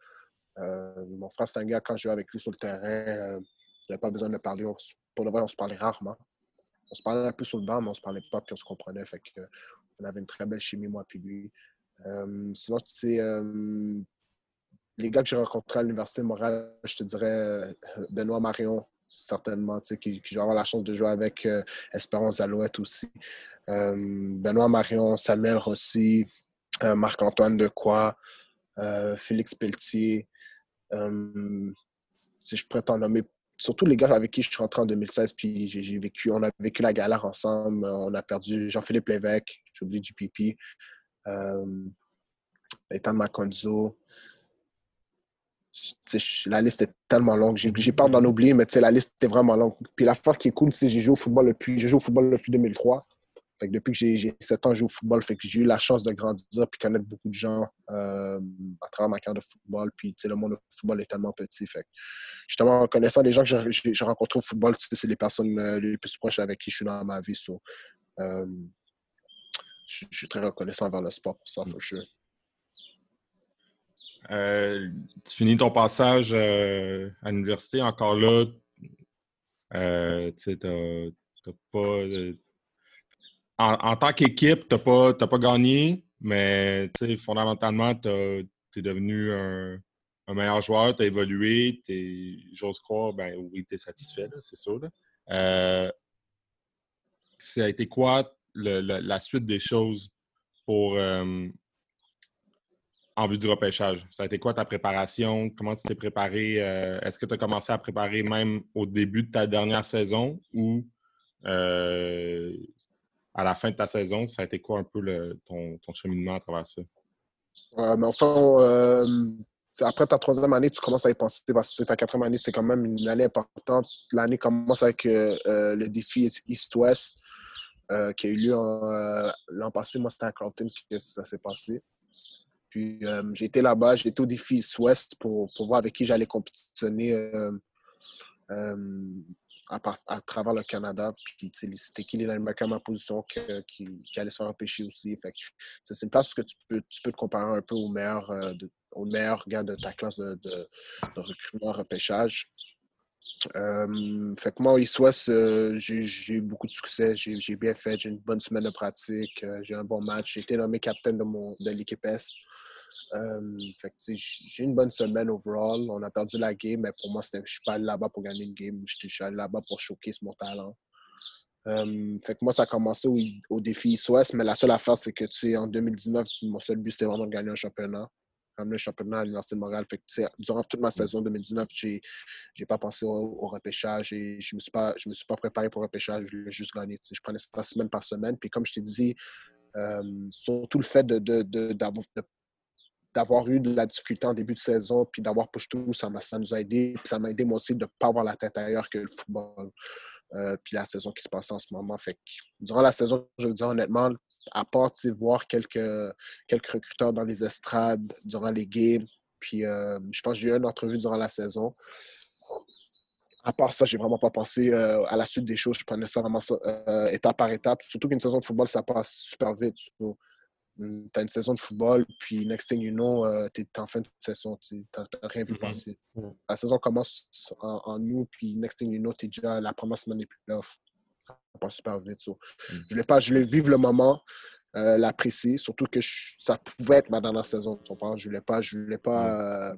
mon frère, c'est un gars, quand je jouais avec lui sur le terrain, je n'avais pas besoin de parler. pour le vrai, on se parlait rarement on se parlait un peu sur le banc, mais on se parlait pas, puis on se comprenait. Fait que, on avait une très belle chimie, moi, puis lui. Euh, sinon, tu sais, euh, les gars que j'ai rencontrés à l'Université de Montréal, je te dirais euh, Benoît Marion, certainement, tu sais, qui, qui, avoir la chance de jouer avec Espérance Alouette aussi. Benoît Marion, Samuel Rossi, Marc-Antoine Decoy, Félix Pelletier. si je pourrais t'en nommer surtout les gars avec qui je suis rentré en 2016, puis j'ai vécu, on a vécu la galère ensemble. On a perdu Jean-Philippe Lévesque, j'ai oublié du pipi, euh, Ethan Maconzo. La liste est tellement longue. J'ai peur d'en oublier, mais la liste est vraiment longue. Puis la force qui est cool, c'est depuis, j'ai joué au football depuis 2003 depuis que j'ai 7 ans, je joue au football. Fait que j'ai eu la chance de grandir et connaître beaucoup de gens euh, à travers ma carrière de football. Puis le monde du football est tellement petit. Fait justement, en connaissant les gens que j'ai rencontrés au football, c'est les personnes euh, les plus proches avec qui je suis dans ma vie. Euh, je, suis très reconnaissant envers le sport pour ça, for sure. tu finis ton passage à l'université, encore là, tu n'as pas en, tant qu'équipe, tu n'as pas, pas gagné, mais fondamentalement, tu es devenu un, meilleur joueur, tu as évolué, j'ose croire, ben oui, tu es satisfait, c'est sûr. Euh, ça a été quoi la suite des choses pour euh, en vue du repêchage? Ça a été quoi ta préparation? Comment tu t'es préparé? Euh, est-ce que tu as commencé à préparer même au début de ta dernière saison ou à la fin de ta saison, ça a été quoi un peu ton, cheminement à travers ça? mais enfin, euh, après ta troisième année, tu commences à y penser parce que ta quatrième année, c'est quand même une année importante. L'année commence avec euh, euh, le défi East-West qui a eu lieu l'an passé. Moi, c'était à Carlton que ça s'est passé. Puis été là-bas, été au défi East-West pour, voir avec qui j'allais compétitionner à, travers le Canada. Puis c'était qui Américains à ma position qui, qui, allait se faire empêcher aussi. c'est une place où tu peux, te comparer un peu aux meilleurs euh, de, au meilleur gars de ta classe de, de, de recrutement, repêchage. Fait que moi, au East euh, j'ai eu beaucoup de succès. J'ai bien fait. J'ai une bonne semaine de pratique. Euh, j'ai un bon match. J'ai été nommé capitaine de, mon, de l'équipe Est. que j'ai une bonne semaine overall. On a perdu la game, mais pour moi, je ne suis pas allé là-bas pour gagner une game. Je suis allé là-bas pour showcase mon talent. fait que moi, ça a commencé au, défi East mais la seule affaire, c'est que en 2019, mon seul but, c'était vraiment de gagner un championnat le championnat à l'Université de Montréal. Fait durant toute ma saison 2019, je n'ai pas pensé au, repêchage et je ne me, suis pas, me suis pas préparé pour le repêchage. Je l'ai juste gagné. Je prenais ça semaine par semaine. Puis comme je t'ai dit, euh, surtout le fait de, de, d'avoir eu de la difficulté en début de saison, puis d'avoir push tout, ça, ça nous a aidé. Puis ça m'a aidé moi aussi de ne pas avoir la tête ailleurs que le football. Euh, puis la saison qui se passe en ce moment. Fait durant la saison, je veux dire honnêtement, à part voir quelques, quelques recruteurs dans les estrades durant les games, puis euh, je pense que j'ai eu une entrevue durant la saison. À part ça, j'ai vraiment pas pensé euh, à la suite des choses. Je prenais ça vraiment étape par étape. Surtout qu'une saison de football, ça passe super vite. Tu as une saison de football, puis next thing you know, tu es en fin de saison. Tu n'as rien vu mm-hmm. passer. Mm. La saison commence en, en août, puis next thing you know, tu es déjà la première semaine des playoffs. Ça passe super vite. Mm. Je voulais pas, je voulais vivre le moment, euh, l'apprécier, surtout que ça pouvait être ma dernière saison. Tu Je voulais pas, je voulais pas euh,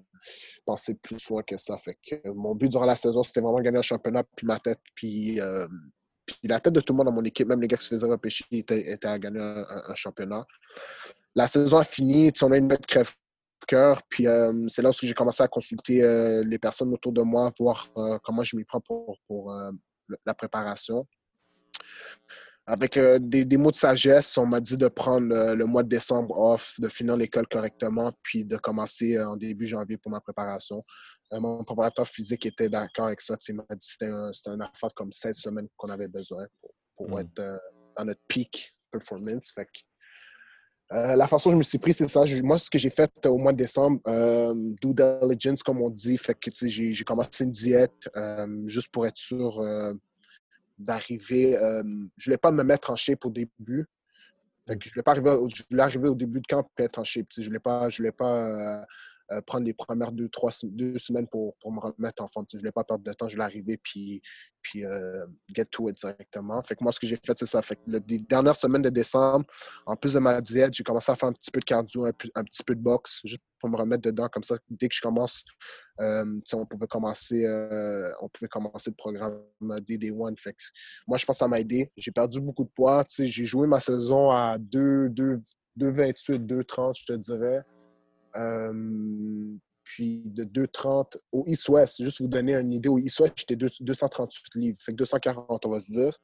penser plus loin que ça. Fait que mon but durant la saison, c'était vraiment gagner un championnat, puis ma tête, puis euh, puis la tête de tout le monde dans mon équipe, même les gars qui se faisaient repêcher, étaient, à gagner un, championnat. La saison a fini, on a une bête crève-cœur. Puis euh, c'est là où j'ai commencé à consulter euh, les personnes autour de moi, voir euh, comment je m'y prends pour, la préparation. Avec des, mots de sagesse, on m'a dit de prendre le mois de décembre off, de finir l'école correctement, puis de commencer en début janvier pour ma préparation. Euh, mon préparateur physique était d'accord avec ça. Il m'a dit que c'était un, un, affaire comme 16 semaines qu'on avait besoin pour, hmm. être euh, dans notre peak performance. Fait euh, la façon dont je me suis pris, c'est ça. moi, ce que j'ai fait au mois de décembre, due diligence, comme on dit, fait que j'ai commencé une diète juste pour être sûr d'arriver. je ne voulais pas me mettre en shape au début. je ne voulais pas arriver, au, arriver au début de camp et être en shape. Je ne voulais pas, je voulais pas euh, prendre les premières deux, trois deux semaines pour, pour me remettre en forme. Je ne voulais pas perdre de temps, je voulais arriver puis, puis euh, get to it directement. Fait que moi, ce que j'ai fait, c'est ça. Fait les dernières semaines de décembre, en plus de ma diète, j'ai commencé à faire un petit peu de cardio, un, petit peu de boxe, juste pour me remettre dedans. Comme ça, dès que je commence, euh, on pouvait commencer on pouvait commencer le programme DD1. Fait que moi, je pense que ça m'a aidé. J'ai perdu beaucoup de poids. J'ai joué ma saison à 2, 2, 2,28, 2,30, je te dirais. Euh, puis de 2,30 au East-West, juste vous donner une idée, au East-West, j'étais 238 livres, fait que 240, on va se dire.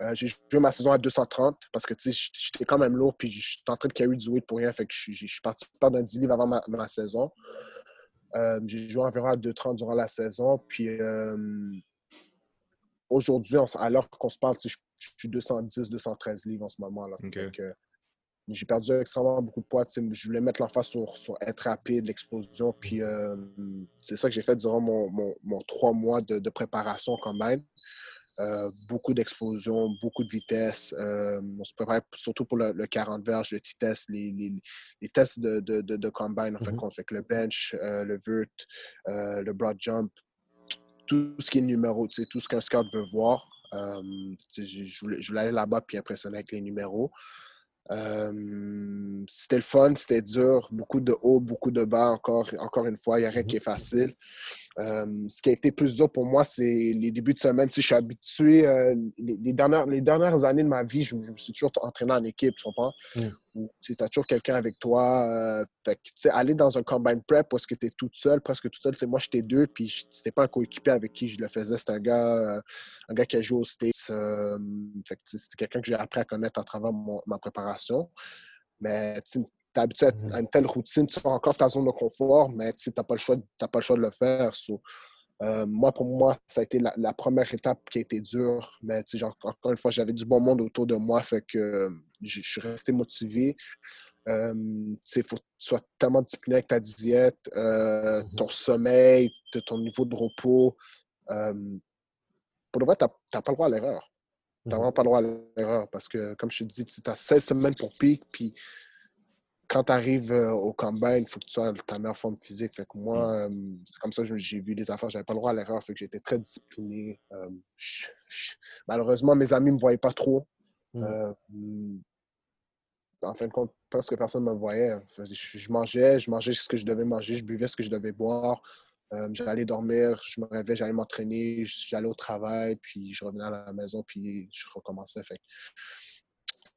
Euh, j'ai joué ma saison à 230 parce que j'étais quand même lourd, puis j'étais en train de carry du weight pour rien, fait que je suis parti perdre un 10 livres avant ma, saison. Euh, j'ai joué environ à 2,30 durant la saison, puis aujourd'hui, l'heure qu'on se parle, je, suis 210, 213 livres en ce moment. Là. J'ai perdu extrêmement beaucoup de poids. Je voulais mettre l'emphase sur, sur être rapide, l'explosion. Puis euh, c'est ça que j'ai fait durant mon, mon, trois mois de, de préparation quand même. Euh, beaucoup d'explosion, beaucoup de vitesse. Euh, on se préparait surtout pour le, 40 verges, le T-test, les, les, les, tests de, de, de, combine, en mm-hmm. fait le bench, le vert, le broad jump, tout ce qui est numéro, tout ce qu'un scout veut voir. je, voulais, je voulais aller là-bas puis impressionner avec les numéros. Euh, c'était le fun, c'était dur, beaucoup de hauts, beaucoup de bas, encore, encore une fois, il n'y a rien qui est facile. Euh, ce qui a été plus dur pour moi, c'est les débuts de semaine. Tu sais, je suis habitué, euh, les, dernières, les dernières années de ma vie, je, me suis toujours entraîné en équipe, tu comprends? tu as toujours quelqu'un avec toi. fait tu sais, aller dans un combine prep parce que tu es toute seule, presque toute seule. Moi, j'étais deux, puis c'était pas un coéquipier avec qui je le faisais. C'était un gars, un gars qui a joué au States. fait c'était quelqu'un que j'ai appris à connaître à travers ma préparation. Mais tu es habitué mmh à une telle routine, tu as encore ta zone de confort, mais tu n'as pas, le choix, pas le choix de le faire. Euh, moi, pour moi, ça a été la, première étape qui a été dure. Mais genre, encore une fois, j'avais du bon monde autour de moi, fait que je, suis resté motivé. Euh, il faut que tu sois tellement discipliné avec ta diète, euh, mmh ton sommeil, ton niveau de repos. pour le vrai, tu n'as pas le droit à l'erreur. Tu n'as mmh vraiment pas le droit à l'erreur parce que, comme je te dis, tu as 16 semaines pour pique, puis quand tu arrives au combine, il faut que tu sois ta meilleure forme physique. Fait que moi, mm. c'est comme ça que j'ai vu les affaires. J'avais pas le droit à l'erreur. Fait que j'étais très discipliné. malheureusement, mes amis me voyaient pas trop. Mm. en fin de compte, presque personne ne me voyait. je, mangeais, je mangeais ce que je devais manger, je buvais ce que je devais boire. j'allais dormir, je me réveillais, j'allais m'entraîner, j'allais au travail, puis je revenais à la maison, puis je recommençais. Fait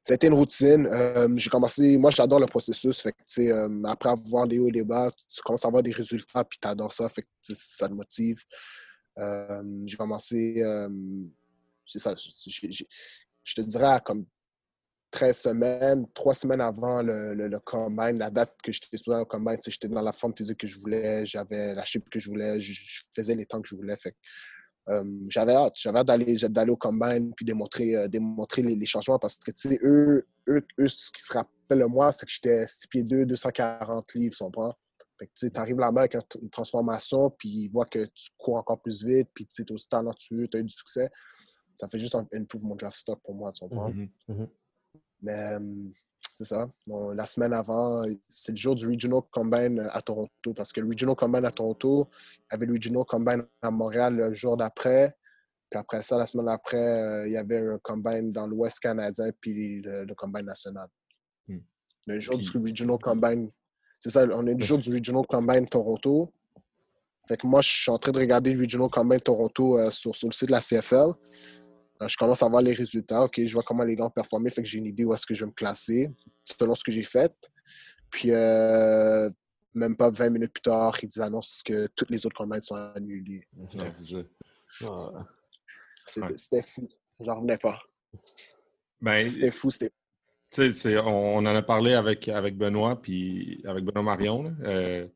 c'était une routine. Euh, j'ai commencé, moi j'adore le processus. Euh, après avoir des hauts et des bas, tu commences à avoir des résultats, puis tu adores ça, ça te motive. Euh, j'ai commencé, ça, je te dirais à comme 13 semaines, 3 semaines avant le, le, combine, la date que j'étais supposé au combine, j'étais dans la forme physique que je voulais, j'avais la shape que je voulais, je, faisais les temps que je voulais. J'avais hâte, j'avais hâte d'aller, d'aller au combine puis démontrer, euh, démontrer les, changements parce que, tu sais, eux, eux, eux, ce qui se rappelle de moi, c'est que j'étais 6 pieds 2, 240 livres. Fait que, tu arrives là-bas avec une transformation, puis ils voient que tu cours encore plus vite, puis tu es aussi talentueux, tu as eu du succès. Ça fait juste un improvement draft stock pour moi, tu comprends? Mm-hmm, mm-hmm. Mais euh, c'est ça. la semaine avant, c'est le jour du Regional Combine à Toronto parce que le Regional Combine à Toronto avait le Regional Combine à Montréal le jour d'après. Puis après ça, la semaine d'après, euh, il y avait un combine dans l'Ouest canadien puis le, combine national. Hmm. Le jour du Regional Combine, c'est ça, on est le jour du Regional Combine Toronto. Fait que moi, je suis en train de regarder le Regional Combine Toronto euh, sur, sur, le site de la CFL. Euh, je commence à voir les résultats. OK, je vois comment les gars ont performé. Fait que j'ai une idée où est-ce que je vais me classer selon ce que j'ai fait. Puis, euh, même pas 20 minutes plus tard, ils annoncent que toutes les autres combats sont annulés. C'était fou. J'en revenais pas. Ben, c'était fou. C'était on, on en a parlé avec, avec Benoît, puis avec Benoît Marion. Euh,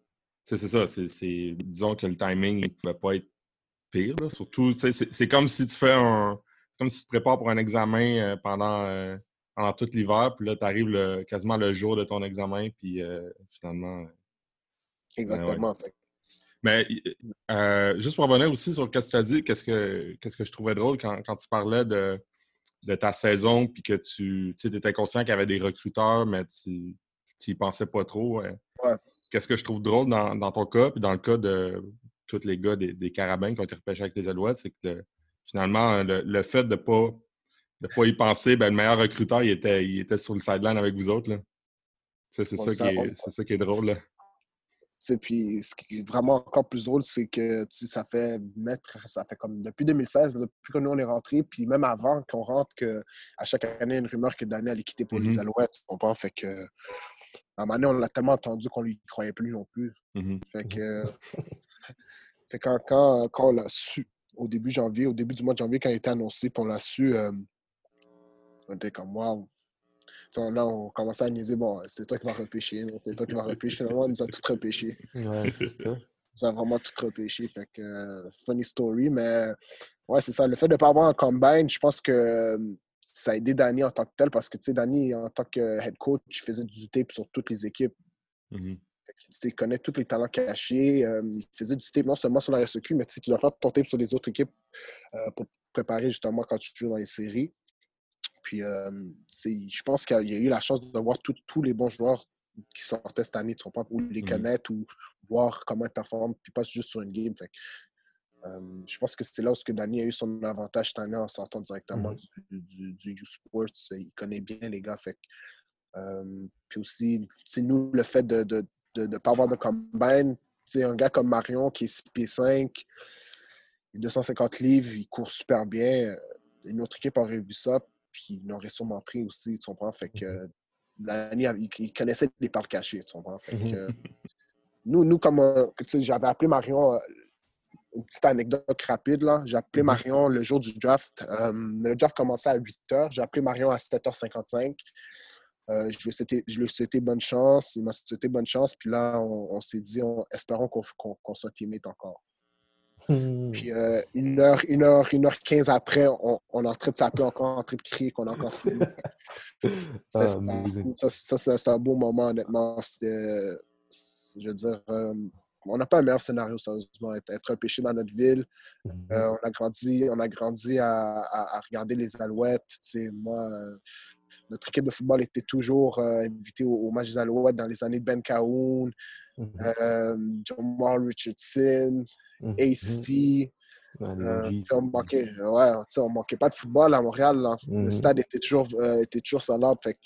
c'est ça. disons que le timing ne pouvait pas être pire. Surtout, c'est comme si tu fais un, comme si tu te prépares pour un examen euh, pendant, euh, pendant tout l'hiver, puis là, tu arrives quasiment le jour de ton examen, puis euh, finalement. Exactement. Mais juste pour revenir aussi sur ce que tu as dit, qu'est-ce que, qu'est-ce que je trouvais drôle quand, tu parlais de, de ta saison, puis que tu étais conscient qu'il y avait des recruteurs, mais tu n'y pensais pas trop. Qu'est-ce que je trouve drôle dans, ton cas, puis dans le cas de tous les gars des, des Carabins qui ont été repêchés avec les Alouettes, c'est que finalement, le, fait de ne pas, de pas y penser, ben, le meilleur recruteur, il était, il était sur le sideline avec vous autres. C'est ça, ça, ça, qui est drôle. Là. Puis ce qui est vraiment encore plus drôle, c'est que ça fait mettre, ça fait comme depuis 2016, depuis que nous on est rentré, puis même avant qu'on rentre, que à chaque année, il y a une rumeur que Daniel allait quitter pour les mm-hmm. Alouettes. On pense, fait que à un moment donné, on l'a tellement entendu qu'on lui croyait plus non plus. Mm-hmm. Fait que c'est quand, quand, quand on l'a su, au début janvier, au début du mois de janvier, quand il a été annoncé, pour on l'a su, euh, on était comme wow. là, on commençait à niaiser, bon, c'est toi qui vas repêcher, c'est toi qui vas repêcher. Finalement, on nous a tout repêché. Ouais, c'est ça. Ça a vraiment tout repêché. Fait que, euh, funny story, mais ouais, c'est ça. Le fait de ne pas avoir un combine, je pense que euh, ça a aidé Danny en tant que tel parce que, tu sais, Danny, en tant que head coach, il faisait du tape sur toutes les équipes. Mm-hmm il connaît tous les talents cachés. Euh, il faisait du tape non seulement sur la RSEQ, mais tu dois faire ton tape sur les autres équipes euh, pour préparer justement quand tu joues dans les séries. Puis euh, je pense qu'il y a eu la chance de voir tous les bons joueurs qui sortaient cette année, tu comprends, ou les mmh connaître ou voir comment ils performent, puis pas juste sur une game. je pense que c'est là où Danny a eu son avantage cette année en sortant directement mmh du, du, U-Sports. Il connaît bien les gars. Fait, puis aussi, nous, le fait de, de ne pas avoir de combine. un gars comme Marion qui est 6 pieds 5, 250 livres, il court super bien. Une autre équipe aurait vu ça, puis il aurait sûrement pris aussi, tu comprends? Fait que mm il, connaissait les parts cachées, tu comprends? Fait que, mhm. nous, nous, comme j'avais appelé Marion, euh, une petite anecdote rapide, là. J'ai appelé mhm. Marion le jour du draft. Euh, le draft commençait à 8 h. J'ai appelé Marion à 7h55. Euh, je, lui ai souhaité, bonne chance. Il m'a souhaité bonne chance. Puis là, on, s'est dit, espérons qu'on soit teammate encore. Hmm. Puis euh, une, heure, une, heure, une heure quinze après, on, on est en train de s'appeler encore, en train de crier qu'on a encore ah, ça, c'est un beau moment, honnêtement. Je veux dire, euh, on n'a pas un meilleur scénario, sérieusement, être, être repêché dans notre ville. Hmm. on a grandi, on a grandi à, à, regarder les alouettes. moi, notre équipe de football était toujours invitée au, match des Alouettes dans les années de Ben Cahoon, mm John Richardson, mm AC. on manquait, ouais, on manquait pas de football à Montréal. Le mm-hmm. stade était toujours, était toujours salable. Fait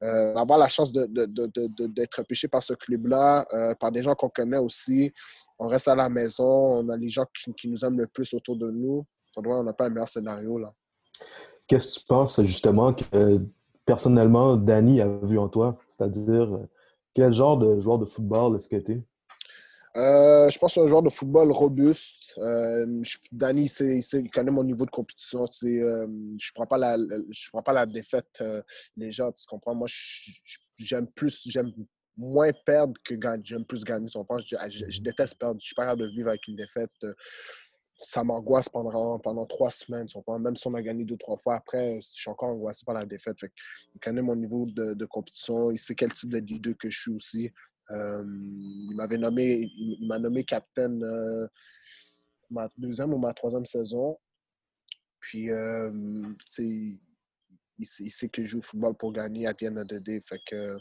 avoir la chance d'être de, de, pêché par ce club-là, par des gens qu'on connaît aussi, on reste à la maison, on a les gens qui, nous aiment le plus autour de nous. On n'a pas un meilleur scénario là. Qu'est-ce que tu penses justement que personnellement Danny a vu en toi? C'est-à-dire, quel genre de joueur de football est-ce que tu es? Euh, je pense que c'est un joueur de football robuste. Euh, Danny, il connaît mon niveau de compétition. Euh, je ne prends, pas la, je prends pas la défaite, les gens, tu comprends? Moi, j'aime plus, j'aime moins perdre que gagner. J'aime plus gagner. Je, je, déteste perdre. Je suis pas capable de vivre avec une défaite. Ça m'angoisse pendant, pendant trois semaines. Même si on a gagné deux, trois fois après, je suis encore angoissé par la défaite. il connaît mon niveau de, compétition. Il sait quel type de leader que je suis aussi. Euh, il m'avait nommé, il m'a nommé capitaine euh, ma deuxième ou ma troisième saison. Puis, euh, il, il, sait que je joue au football pour gagner à the day. Fait que,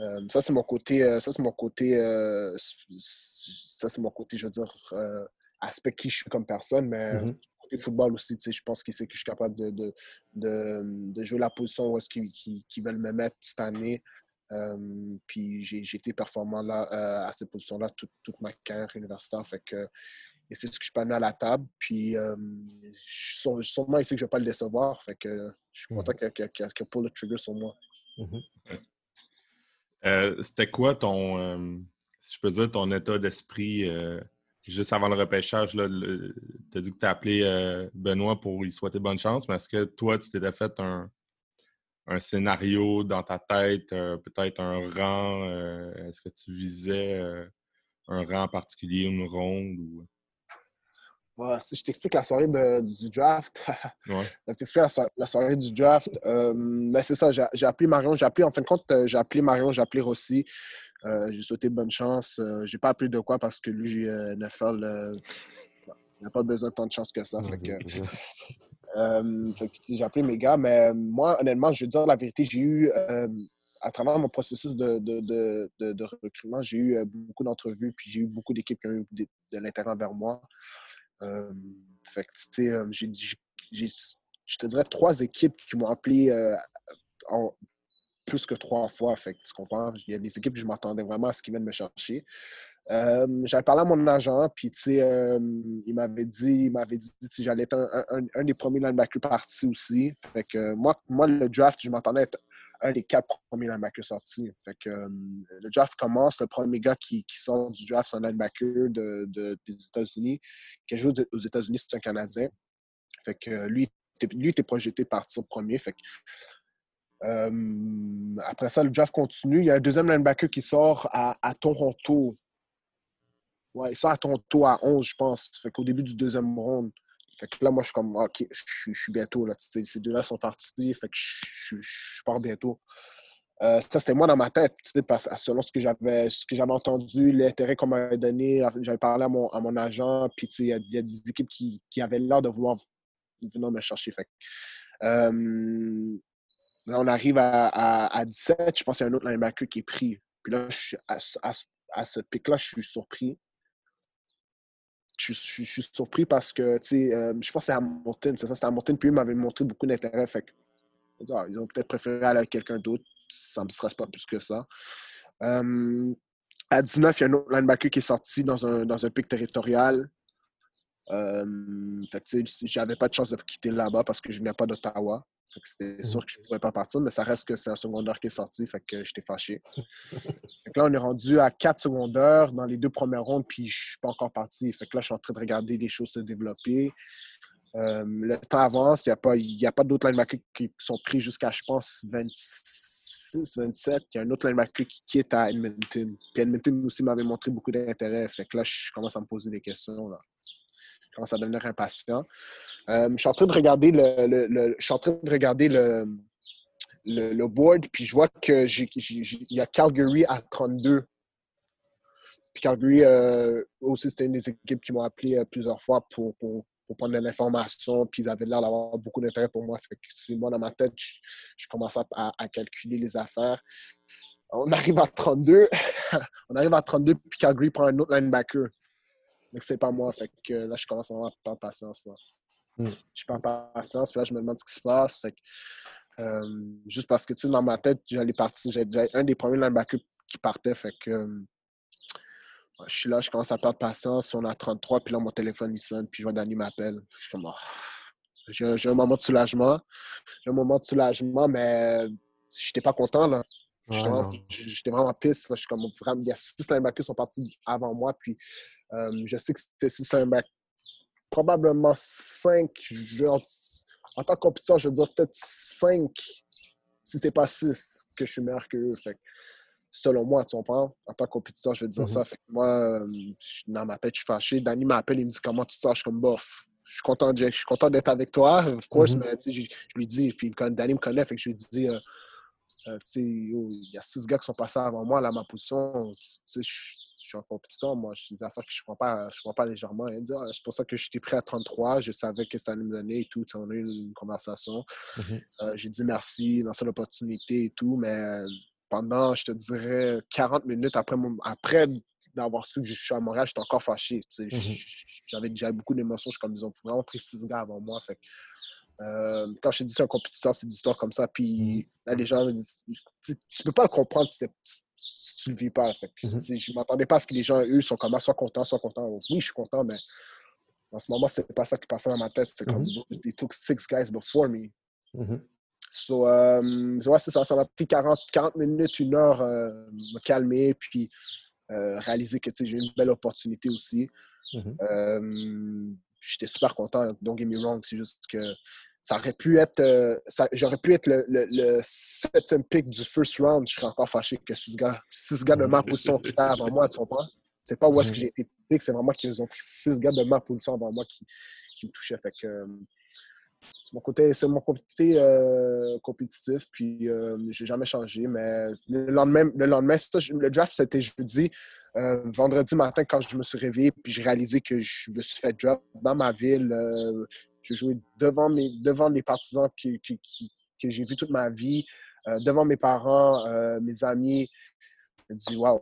euh, ça, c'est mon côté, ça, c'est mon côté, ça, c'est mon côté, je veux dire, aspect qui je suis comme personne, mais mm-hmm. côté football aussi, tu sais, je pense qu'il sait que je suis capable de, de, de, jouer la position où est-ce qu'ils veulent me mettre cette année. puis j'ai été performant là, à cette position-là toute, toute, ma carrière universitaire. Fait que, et c'est ce que je peux amener à la table. Puis je, sûrement ici que je ne vais pas le décevoir. Fait que je suis content mm-hmm. qu'il qu qu le trigger sur moi. Mm-hmm. Euh, c'était quoi ton, euh, je peux dire, ton état d'esprit euh, juste avant le repêchage? Tu as dit que tu as appelé Benoît pour lui souhaiter bonne chance, mais est-ce que toi, tu t'étais fait un, scénario dans ta tête, peut-être un rang? est-ce que tu visais un rang particulier, une ronde? Ou? Si je t'explique la soirée du draft, ouais. je t'explique la, soirée du draft, euh, ben, c'est ça, j'ai appelé Marion, j'ai appelé, en fin de compte, euh, j'ai appelé Marion, j'ai appelé Rossi, euh, j'ai souhaité bonne chance. Euh, j'ai pas appelé de quoi parce que lui, j'ai NFL, il n'a pas besoin de tant de chance que ça. Fait que, j'ai appelé mes gars, mais moi, honnêtement, je vais dire la vérité, j'ai eu à travers mon processus de, de, de, de recrutement, j'ai eu beaucoup d'entrevues, puis j'ai eu beaucoup d'équipes qui ont eu de, l'intérêt vers moi. Euh, fait que, tu sais, euh, j'ai, je te dirais trois équipes qui m'ont appelé euh, en, plus que trois fois. Que, tu comprends? Il y a des équipes que je m'attendais vraiment à ce qu'ils viennent me chercher. j'avais parlé à mon agent, puis tu sais, il m'avait dit, il m'avait dit que j'allais être un, des premiers linebackers partis aussi. Fait que moi, moi, le draft, je m'attendais à être un des quatre premiers linebackers sortis. Fait que le draft commence, le premier gars qui, sort du draft, c'est un linebacker de, des États-Unis, qui joue aux États-Unis, c'est un Canadien. Fait que lui, lui était projeté partir premier. Fait après ça, le draft continue. Il y a un deuxième linebacker qui sort à, Toronto. Ouais, il sort à Toronto à 11, je pense. Fait qu'au début du deuxième round. Fait que là, moi, je suis comme, OK, je, suis bientôt. Là, ces deux-là sont partis. Fait que je, pars bientôt. Euh, ça, c'était moi dans ma tête, parce, selon ce que j'avais entendu, l'intérêt qu'on m'avait donné. J'avais parlé à mon, à mon agent, puis il y, y, a des équipes qui, qui, avaient l'air de vouloir venir me chercher. Fait. Euh, là, on arrive à, à, 17, je pense qu'il y a un autre linebacker qui est pris. Puis là, à, à, ce pic-là, je suis surpris je, suis surpris parce que, tu sais, euh, je pense que c'est Hamilton, c'est ça, c'était Hamilton, puis eux m'avaient montré beaucoup d'intérêt. Fait que, ils ont peut-être préféré aller avec quelqu'un d'autre. Ça ne me stresse pas plus que ça. À 19, il y a un autre linebacker qui est sorti dans un, dans un pic territorial. Euh, fait que, j'avais pas de chance de quitter là-bas parce que je n'ai pas d'Ottawa. C'était sûr que je ne pourrais pas partir, mais ça reste que c'est un secondaire qui est sorti, fait que j'étais fâché. là, on est rendu à quatre secondaires dans les deux premières rondes, puis je ne suis pas encore parti. Fait que là, je suis en train de regarder les choses se développer. Euh, le temps avance, il n'y a pas, a pas d'autres linebackers qui sont pris jusqu'à, je pense, 26, 27. Il y a un autre linebacker qui quitte à Edmonton. Puis Edmonton aussi m'avait montré beaucoup d'intérêt. Fait que là, je commence à me poser des questions. Là je commence à devenir impatient. Euh, je suis en train de regarder le, je suis en train de regarder le, le, board, puis je vois qu'il y a Calgary à 32. Puis Calgary euh, aussi, c'était une des équipes qui m'ont appelé euh, plusieurs fois pour, pour, pour prendre de l'information, puis ils avaient l'air d'avoir beaucoup d'intérêt pour moi. Fait que c'est moi, dans ma tête, je, commençais à, à, calculer les affaires. On arrive à 32. on arrive à 32, puis Calgary prend un autre linebacker. Mais c'est pas moi. Fait que là, je commence à avoir pas de patience. Là. Mm. Je perds patience, puis là, je me demande ce qui se passe. Fait que, euh, juste parce que, tu sais, dans ma tête, j'allais partir. J'étais un des premiers linebackers qui partait. Fait que euh, je suis là, je commence à perdre patience. On a 33, puis là, mon téléphone, il sonne, puis je vois Danny m'appelle. Je suis comme, oh. j'ai un moment de soulagement. J'ai un moment de soulagement, mais j'étais pas content, là. J'étais vraiment, pisse. Là. Je suis comme, vraiment, il y a six linebackers qui sont partis avant moi, puis je sais que c'était six linebackers. Probablement cinq. en tant que compétiteur, je veux dire peut-être cinq, si c'est pas six, que je suis meilleur que eux. Fait selon moi, tu comprends? En tant que compétiteur, je veux dire ça. Mm-hmm. Fait que moi, euh, dans ma tête, je suis fâché. Danny m'appelle, il me dit comment tu te sens? Je suis comme bof. Je suis content, je suis content d'être avec toi, of course, mm-hmm. mais je, je, lui dis, puis Danny me connaît, fait que je lui dis, euh, euh, il y a six gars qui sont passés avant moi, là, ma position. Je, suis un compétiteur, moi. Je dis des affaires que je ne prends, pas, je prends pas légèrement. Dit, ah, c'est pour ça que j'étais prêt à 33. Je savais que ça allait me donner et tout. On a eu une conversation. Mm-hmm. j'ai dit merci, merci l'opportunité et tout, mais pendant, je te dirais, 40 minutes après, après d'avoir su que je suis à Montréal, j'étais encore fâché. Mmh j'avais déjà beaucoup d'émotions. Je suis comme, ils ont vraiment pris six gars avant moi. Fait, euh, quand je dis c'est un compétiteur, c'est des histoires comme ça. Puis là, les gens me disent, tu ne peux pas le comprendre si, tu ne le vis pas. Fait, mmh Je ne m'attendais pas à ce que les gens, eux, sont comme, soit contents, soit contents. Oui, je suis content, mais en ce moment, c'est pas ça qui passait dans ma tête. C'est comme, they took six guys before me. So, euh, ouais, ça. Ça m'a pris 40, 40 minutes, une heure, euh, me calmer, puis réaliser que j'ai une belle opportunité aussi. Mm-hmm. J'étais super content, don't get me wrong, c'est juste que ça aurait pu être, j'aurais pu être le, le, septième pick du first round, je serais encore fâché que six gars, six gars de ma position plus tard avant moi, tu comprends? C'est pas où est-ce que j'ai été pick, c'est vraiment qu'ils ont pris six gars de ma position avant moi qui, qui me touchaient. Fait que, c'est mon côté, c'est mon côté euh, compétitif, puis euh, j'ai jamais changé. Mais le lendemain, le lendemain, le draft, c'était jeudi. Euh, vendredi matin, quand je me suis réveillé, puis j'ai réalisé que je me suis fait draft dans ma ville. Euh, je jouais devant, mes, devant les partisans que, que, que j'ai vus toute ma vie, devant mes parents, mes amis. Je me dis, waouh,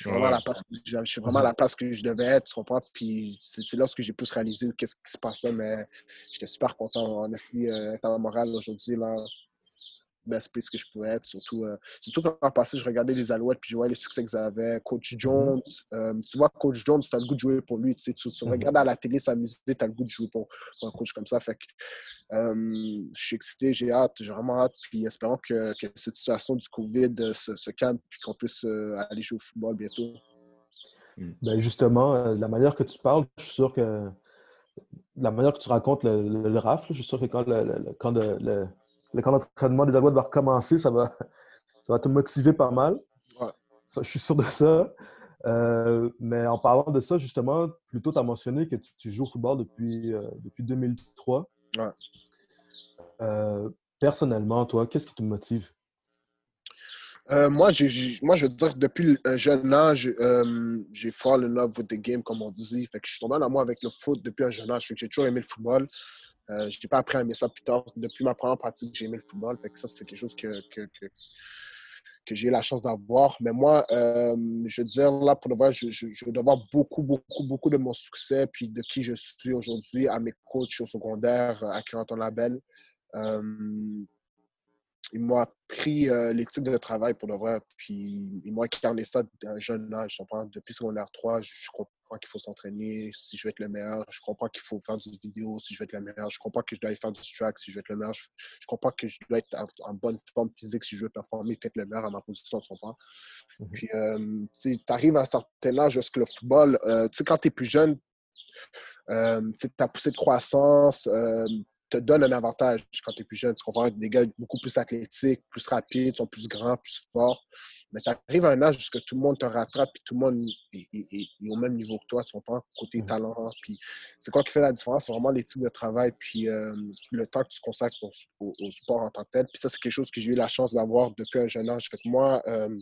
je suis vraiment, à la place, je suis vraiment à la place que je devais être, tu comprends? Puis c'est lorsque j'ai pu réaliser qu'est-ce qui se passait, mais j'étais super content, honnêtement, euh, être en morale aujourd'hui, là, best place que je pouvais être. Surtout, euh, surtout quand en passé, je regardais les Alouettes puis je voyais les succès qu'ils avaient. Coach mm-hmm. Jones, euh, tu vois, Coach Jones, tu as le goût de jouer pour lui. Tu, sais, tu, mm-hmm. regardes à la télé s'amuser, tu as le goût de jouer pour, un coach comme ça. Fait que euh, je suis excité, j'ai hâte, j'ai vraiment hâte. Puis espérons que, que, cette situation du COVID se, se calme puis qu'on puisse aller jouer au football bientôt. Mm. Ben justement, la manière que tu parles, je suis sûr que la manière que tu racontes le, le, je suis sûr que quand le, quand le camp d'entraînement des Alouettes va recommencer, ça va, ça va te motiver pas mal. je suis sûr de ça. Euh, mais en parlant de ça, justement, plutôt, tu as mentionné que tu, joues au football depuis, euh, depuis 2003. Euh, personnellement, toi, qu'est-ce qui te motive? moi, moi, je veux dire, depuis un jeune âge, j'ai fall in love with the game, comme on dit. Fait que je suis tombé en amour avec le foot depuis un jeune âge. Fait que j'ai toujours aimé le football. Euh, je n'ai pas appris à aimer ça plus tard. Depuis ma première pratique, j'ai aimé le football. Fait ça, c'est quelque chose que, que, que, j'ai eu la chance d'avoir. Mais moi, euh, je veux dire, là, pour le voir, je, je, dois avoir beaucoup, beaucoup, beaucoup de mon succès puis de qui je suis aujourd'hui à mes coachs au secondaire, à Curanton Label. Euh, ils m'ont appris euh, l'éthique de travail pour le vrai. Puis ils m'ont incarné ça d'un jeune âge. Depuis secondaire 3, je, comprends qu'il faut s'entraîner si je veux être le meilleur. Je comprends qu'il faut faire du vidéo si je veux être le meilleur. Je comprends que je dois aller faire du track si je veux être le meilleur. Je, comprends que je dois être en, bonne forme physique si je veux performer être le meilleur à ma position. Tu comprends? Mm Puis, euh, tu arrives à un certain âge parce que le football, euh, tu sais, quand tu es plus jeune, euh, tu as poussé de croissance, euh, te donne un avantage quand tu es plus jeune. Tu comprends? Des gars beaucoup plus athlétiques, plus rapides, sont plus grands, plus forts. Mais tu arrives à un âge où tout le monde te rattrape et tout le monde est, au même niveau que toi. Tu comprends? Côté talent. Puis c'est quoi qui fait la différence? C'est vraiment l'éthique de travail puis euh, le temps que tu consacres au, sport en tant que tel. Puis ça, c'est quelque chose que j'ai eu la chance d'avoir depuis un jeune âge. Fait que moi, euh,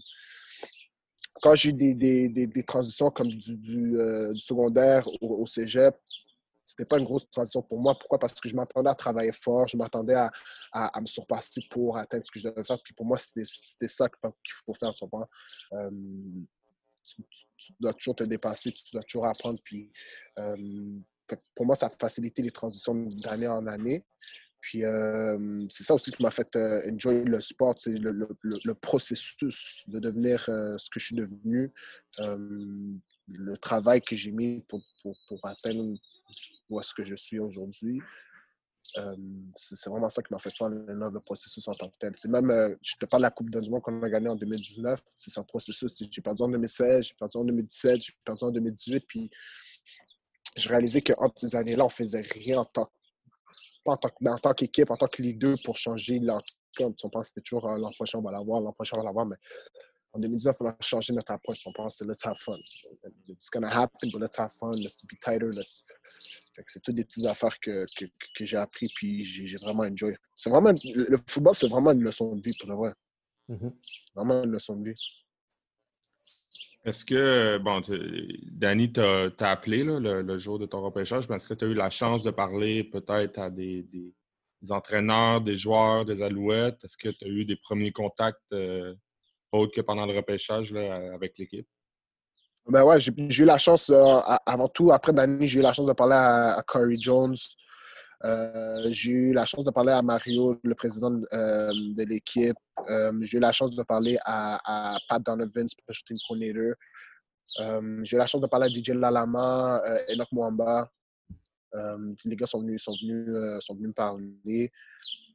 quand j'ai des, des, des, transitions comme du, du, euh, secondaire au, au cégep, c'était pas une grosse transition pour moi. Pourquoi? Parce que je m'attendais à travailler fort, je m'attendais à, à, me surpasser pour atteindre ce que je devais faire. Puis pour moi, c'était ça qu'il faut faire, tu comprends? Euh, tu, dois toujours te dépasser, tu dois toujours apprendre. Puis euh, pour moi, ça a facilité les transitions d'année en année. Puis euh, c'est ça aussi qui m'a fait euh, enjoy le sport, c'est le, le, processus de devenir ce que je suis devenu, le travail que j'ai mis pour, pour, pour, atteindre où est-ce que je suis aujourd'hui. c'est vraiment ça qui m'a fait faire le, processus en tant que tel. C'est même, je te parle de la Coupe du Monde qu'on a gagnée en 2019, c'est un processus. J'ai perdu en 2016, j'ai perdu en 2017, j'ai perdu en 2018, puis je réalisais qu'entre ces années-là, on faisait rien en tant en tant, qu'équipe, en tant que leader pour changer l'outcome. On pense que c'était toujours euh, l'an prochain, on va l'avoir, l'an prochain, on va l'avoir, mais en 2019, on a changé notre approche. On pense que let's have fun. It's gonna happen, but let's have fun. Let's be tighter. Let's... C'est toutes des petites affaires que, que, que j'ai appris puis j'ai vraiment enjoy. C'est vraiment, le football, c'est vraiment une leçon de vie pour le vrai. Mm-hmm. Vraiment une leçon de vie. Est-ce que, bon, Danny t'a appelé le, jour de ton repêchage, mais est-ce que tu as eu la chance de parler peut-être à des, entraîneurs, des joueurs, des alouettes? Est-ce que tu as eu des premiers contacts euh, autres que pendant le repêchage avec l'équipe? Ben ouais, j'ai eu la chance, euh, avant tout, après Danny, j'ai eu la chance de parler à, Corey Jones. Euh, j'ai eu la chance de parler à Mario, le président de l'équipe. Euh, j'ai eu la chance de parler à, Pat Donovan, Special Team Coordinator. Euh, j'ai eu la chance de parler à DJ Lalama, euh, Enoch Mwamba. Les gars sont venus, sont venus, sont venus me parler.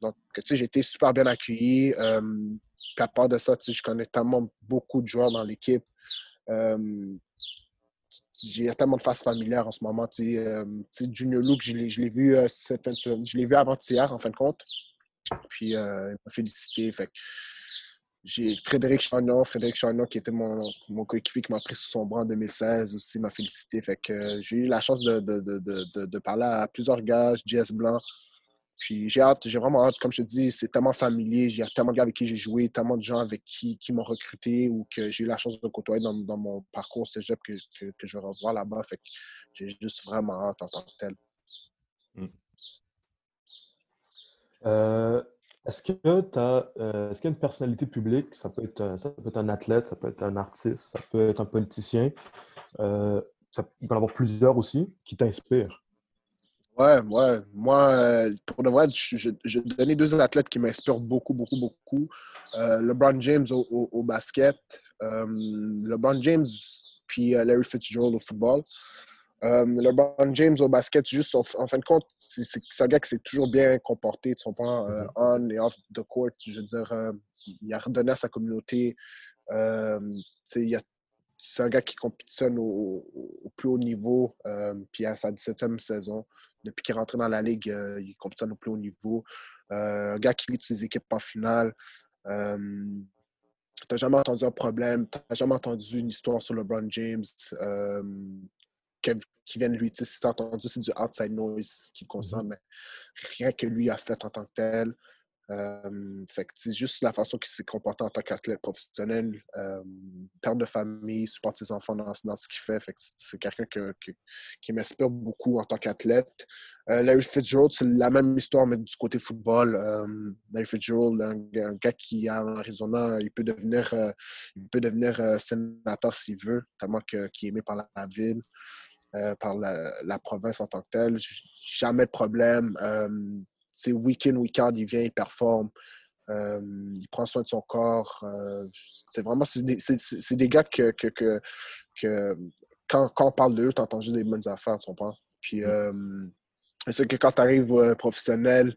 Donc, tu sais, j'ai été super bien accueilli. à part de ça, tu sais, je connais tellement beaucoup de joueurs dans l'équipe. j'ai tellement de faces familières en ce moment. Tu sais, Junior Luke, je l'ai vu Je l'ai vu avant-hier, en fin de compte. Puis, euh, il m'a félicité. Fait j'ai Frédéric Chagnon, Frédéric Chagnon qui était mon, mon coéquipier qui m'a pris sous son bras en 2016 aussi, m'a félicité. Fait que euh, j'ai eu la chance de, parler à plusieurs gars, JS Blanc. Puis j'ai hâte, j'ai vraiment hâte, comme je te dis, c'est tellement familier. Il y a tellement de gars avec qui j'ai joué, tellement de gens avec qui, qui m'ont recruté ou que j'ai eu la chance de côtoyer dans, mon parcours cégep que, je vais là-bas. Fait que j'ai juste vraiment hâte en tant que tel. Mm. Euh, est-ce que tu as euh, est-ce qu'il y a une personnalité publique, ça peut, être, euh, ça peut être un athlète, ça peut être un artiste, ça peut être un politicien, ça, il peut y en avoir plusieurs aussi, qui t'inspirent? Ouais, ouais. Moi, pour de vrai, je, donner deux athlètes qui m'inspirent beaucoup, beaucoup, beaucoup. LeBron James au basket, LeBron James puis Larry Fitzgerald au football. Euh, LeBron James au basket, juste en, fin de compte, c'est un gars qui s'est toujours bien comporté, tu comprends, euh, mm-hmm. on et off the court. Je veux dire, euh, il a redonné à sa communauté. c'est un gars qui compétitionne au, plus haut niveau, puis à sa 17e saison. Depuis qu'il est rentré dans la ligue, il compétitionne au plus haut niveau. un gars qui lit ses équipes en finale. tu n'as jamais entendu un problème, tu n'as jamais entendu une histoire sur LeBron James qui viennent lui. Si tu entendu, c'est du outside noise qui concerne, mm-hmm. mais rien que lui a fait en tant que tel. Euh, fait que c'est juste la façon qu'il s'est comporté en tant qu'athlète professionnel, euh, père de famille, supporte ses enfants dans, ce qu'il fait. fait c'est quelqu'un qui m'inspire beaucoup en tant qu'athlète. Euh, Larry Fitzgerald, c'est la même histoire, mais du côté football. Larry Fitzgerald, un, gars qui est en Arizona, il peut devenir, il peut devenir sénateur s'il veut, tellement qu'il est aimé par la ville. Euh, par la, province en tant que telle. Jamais de problème. c'est week-in, week-end, il vient, il performe. Euh, il prend soin de son corps. Euh, c'est vraiment, c'est des, gars que, que, que, quand, quand, on parle d'eux, tu entends juste des bonnes affaires, tu comprends? Puis, mm. c'est que quand tu arrives professionnel,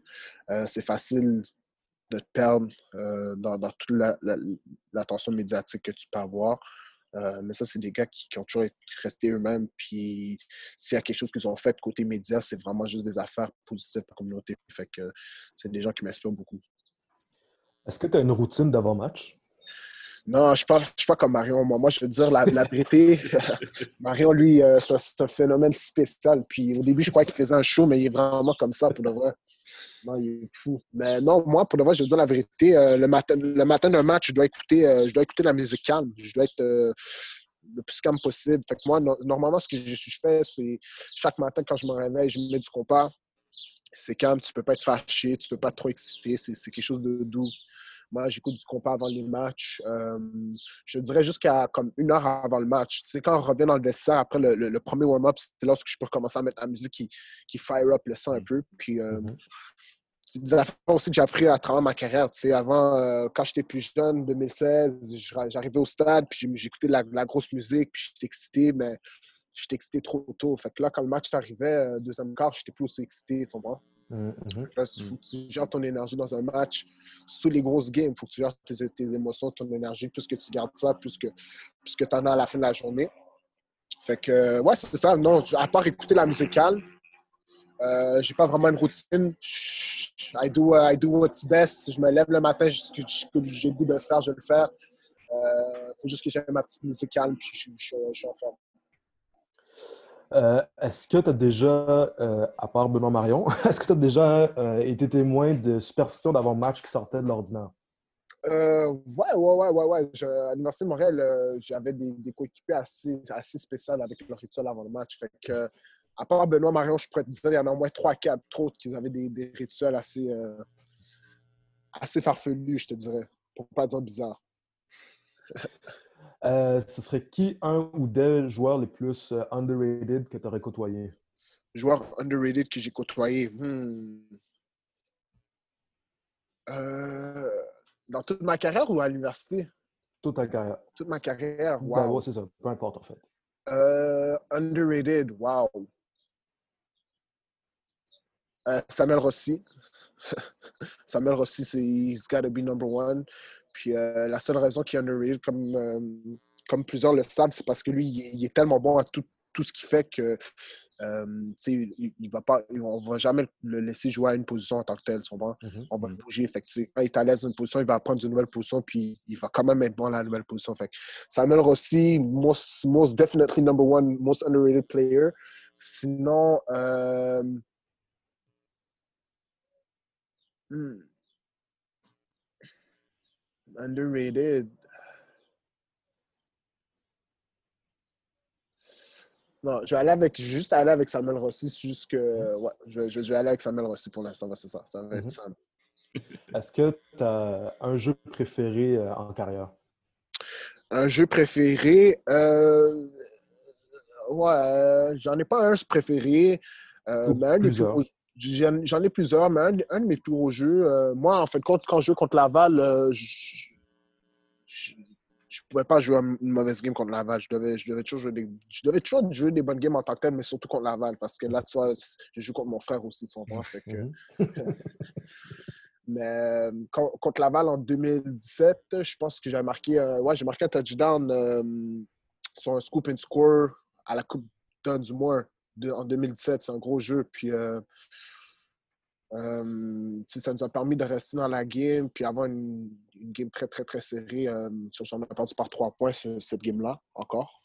c'est facile de te perdre dans, dans, toute l'attention médiatique que tu peux avoir. Euh, mais ça, c'est des gars qui, ont toujours resté eux-mêmes. Puis s'il y a quelque chose qu'ils ont fait côté médias, c'est vraiment juste des affaires positives pour la communauté. Fait que c'est des gens qui m'inspirent beaucoup. Est-ce que tu as une routine d'avant-match? Non, je ne suis pas comme Marion. Moi, moi, je veux dire la, la vérité. Marion, lui, euh, c'est un phénomène spécial. Puis au début, je crois qu'il faisait un show, mais il est vraiment comme ça pour de vrai. Non, il est fou. Mais non, moi, pour de vrai, je veux dire la vérité. Euh, le matin, le matin d'un match, je dois écouter, euh, je dois écouter la musique calme. Je dois être, le plus calme possible. Fait que moi, normalement, ce que je, fais, c'est chaque matin, quand je me réveille, je me mets du compas. C'est calme, tu peux pas être fâché, tu peux pas trop exciter, c'est quelque chose de doux. Moi, j'écoute du compas avant les matchs. Euh, je dirais jusqu'à comme une heure avant le match. Tu sais, quand on revient dans le vestiaire après le, premier warm-up, c'est là que je peux commencer à mettre la musique qui, qui fire up le sang un peu. Puis, euh, mm-hmm. c'est des affaires aussi que j'ai appris à travers ma carrière. Tu sais, avant, euh, quand j'étais plus jeune, 2016, j'arrivais au stade, puis j'écoutais de la, grosse musique, puis j'étais excité, mais j'étais excité trop tôt. Fait que là, quand le match arrivait, deuxième quart, j'étais plus aussi excité, tu comprends? Mm il faut que tu gères ton énergie dans un match. Sous les grosses games, il faut que tu gères tes, émotions, ton énergie. Plus que tu gardes ça, plus que, plus que tu en as à la fin de la journée. Fait que, ouais, c'est ça. Non, à part écouter la musicale, euh, j'ai pas vraiment une routine. I do, I do what's best. Je me lève le matin, ce que j'ai le goût de faire, je vais le faire. Euh, faut juste que j'aie ma petite musique calme, puis je suis en forme. Euh, est-ce que tu as déjà, euh, à part Benoît Marion, est-ce que tu as déjà euh, été témoin de superstitions d'avant-match qui sortaient de l'ordinaire? ouais, ouais, ouais, ouais, ouais. à l'Université de Montréal, j'avais des, des, coéquipiers assez, assez spéciaux avec leur rituel avant le match. Fait que, à part Benoît Marion, je pourrais te dire, il y en a au moins 3-4 autres qui avaient des, des rituels assez, assez farfelus, je te dirais, pour ne pas dire bizarre. Euh, ce serait qui un ou des joueurs les plus euh, underrated que tu aurais côtoyé? Joueurs underrated que j'ai côtoyé. Hmm. Euh, dans toute ma carrière ou à l'université? Toute ta carrière. Toute ma carrière, ben wow. c'est ça. Peu importe, en fait. underrated, wow. Samuel Rossi. Samuel Rossi, c'est he's gotta be number one. Puis euh, la seule raison qu'il est underrated, comme, euh, comme plusieurs le savent, c'est parce que lui, il est, tellement bon à tout, tout ce qu'il fait que euh, il, il, va pas, on ne va jamais le laisser jouer à une position en tant que tel. Mm-hmm. On va le mm-hmm. bouger. Fait quand il est à l'aise dans une position, il va prendre une nouvelle position, puis il va quand même être bon à la nouvelle position. Fait Samuel Rossi, most, most definitely number one, most underrated player. Sinon, hmm. Underrated. Non, je vais aller avec, juste aller avec Samuel Rossi. Juste que, mm-hmm. ouais, je, je, vais aller avec Samuel Rossi pour l'instant. C'est ça. Ça va être mm-hmm. Est-ce que tu as un jeu préféré euh, en carrière? Un jeu préféré? Euh, ouais, euh, j'en ai pas un préféré. mais un plusieurs. J'en ai plusieurs, mais un, de mes plus gros jeux, moi, en fait, quand, quand je joue contre Laval, je, je pouvais pas jouer une mauvaise game contre Laval. Je devais, je devais, toujours, jouer des, je devais toujours jouer des bonnes games en tant que tel, mais surtout contre Laval, parce que là, tu vois, je joue contre mon frère aussi, tu comprends? Fait que... Mhm. mais contre Laval en 2017, je pense que j'ai marqué, ouais, j'ai marqué un touchdown euh, sur un scoop and score à la Coupe d'un du mois en 2017. C'est un gros jeu. Puis, euh, euh, ça nous a permis de rester dans la game puis avoir une, game très, très, très serrée. Euh, on a perdu par trois points cette game-là, encore.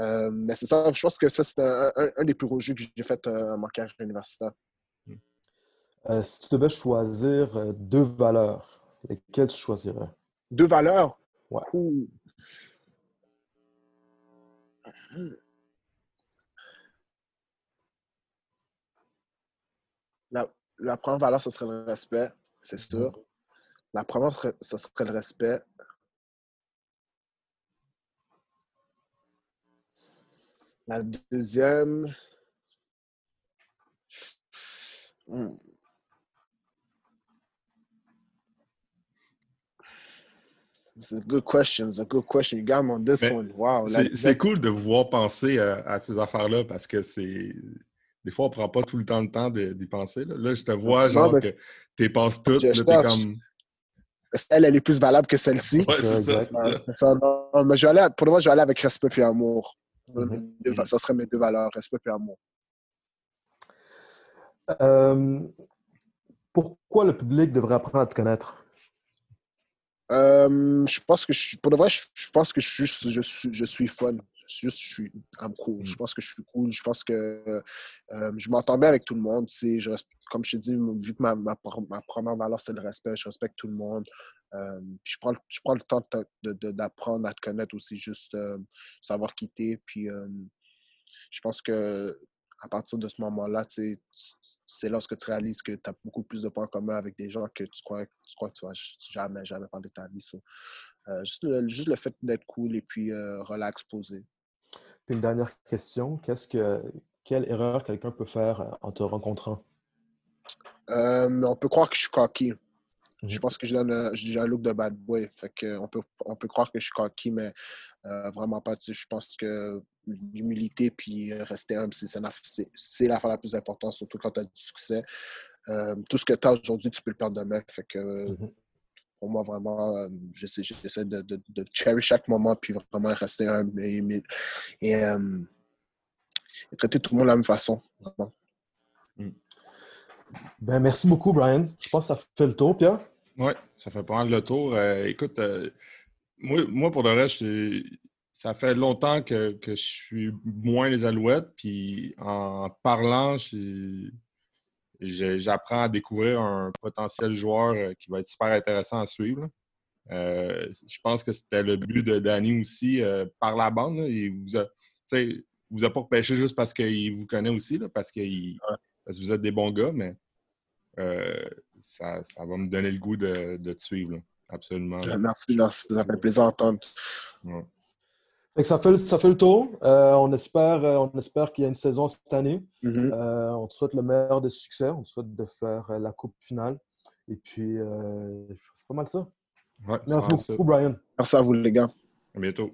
Euh, mais c'est ça, je pense que ça, c'est un, des plus gros jeux que j'ai fait en ma carrière universitaire. si tu devais choisir deux valeurs, lesquelles tu choisirais? Deux valeurs? Ouais. La, première valeur, ce serait le respect, c'est sûr. Mm-hmm. La première, ce serait le respect. La deuxième. Hmm. C'est a good question. It's a good question. You got me on this one. Wow. C'est cool de vous voir penser à ces affaires-là parce que c'est des fois, on ne prend pas tout le temps le temps d'y penser. Là. je te vois, genre, que tu passes toutes. Là, t'es comme. Elle, elle est plus valable que celle-ci. Ouais, c'est ça. ça non, mais je vais aller, pour le moment, je vais aller avec respect et amour. Mm-hmm. Ça serait mes deux valeurs, respect et amour. Euh, pourquoi le public devrait apprendre à te connaître? Euh, je pense que je, pour de vrai, je, pense que je, je, suis, je suis fun juste, je suis cool. Je mm. pense que je suis cool. Je pense que euh, je m'entends bien avec tout le monde. Je, comme je t'ai dit, vu que ma, ma, première valeur, c'est le respect, je respecte tout le monde. Euh, je, prends, je prends le temps d'apprendre à te connaître aussi, juste savoir quitter. Puis je pense que à partir de ce moment-là, c'est lorsque tu réalises que tu as beaucoup plus de points communs avec des gens que tu crois, tu crois que tu vas jamais, jamais parler de ta vie. juste, le, juste, le, fait d'être cool et puis relax, posé. Puis une dernière question, qu'est-ce que quelle erreur quelqu'un peut faire en te rencontrant? Euh, on peut croire que je suis cocky. Je mhm. pense que j'ai un look de bad boy. Fait on, peut, on peut croire que je suis cocky, mais euh, vraiment pas. Je pense que l'humilité puis rester humble, c'est l'affaire la plus importante, surtout quand tu as du succès. Euh, tout ce que tu as aujourd'hui, tu peux le perdre demain. Fait que, mhm. Pour moi, vraiment, j'essaie de, de, de, cherish chaque moment puis vraiment rester humble et, et, traiter tout le monde de la même façon. Mm. Ben, merci beaucoup, Brian. Je pense que ça fait le tour, Pierre. Oui, ça fait pas mal le tour. Euh, écoute, euh, moi, moi, pour le reste, ça fait longtemps que, je suis moins les Alouettes. Puis en parlant, j'apprends à découvrir un potentiel joueur euh, qui va être super intéressant à suivre. je pense que c'était le but de Danny aussi par la bande. Il vous a, vous a pas repêché juste parce qu'il vous connaît aussi, parce, parce que vous êtes des bons gars, mais euh, ça, va me donner le goût de, te suivre. Absolument. Euh, merci, merci. Ça fait plaisir d'entendre. Ça, fait, ça fait le tour. Euh, on espère, on espère qu'il y a une saison cette année. Mm-hmm. on te souhaite le meilleur des succès. On te souhaite de faire la coupe finale. Et puis, c'est pas mal ça. Merci beaucoup, Brian. Merci à vous, les gars. À bientôt.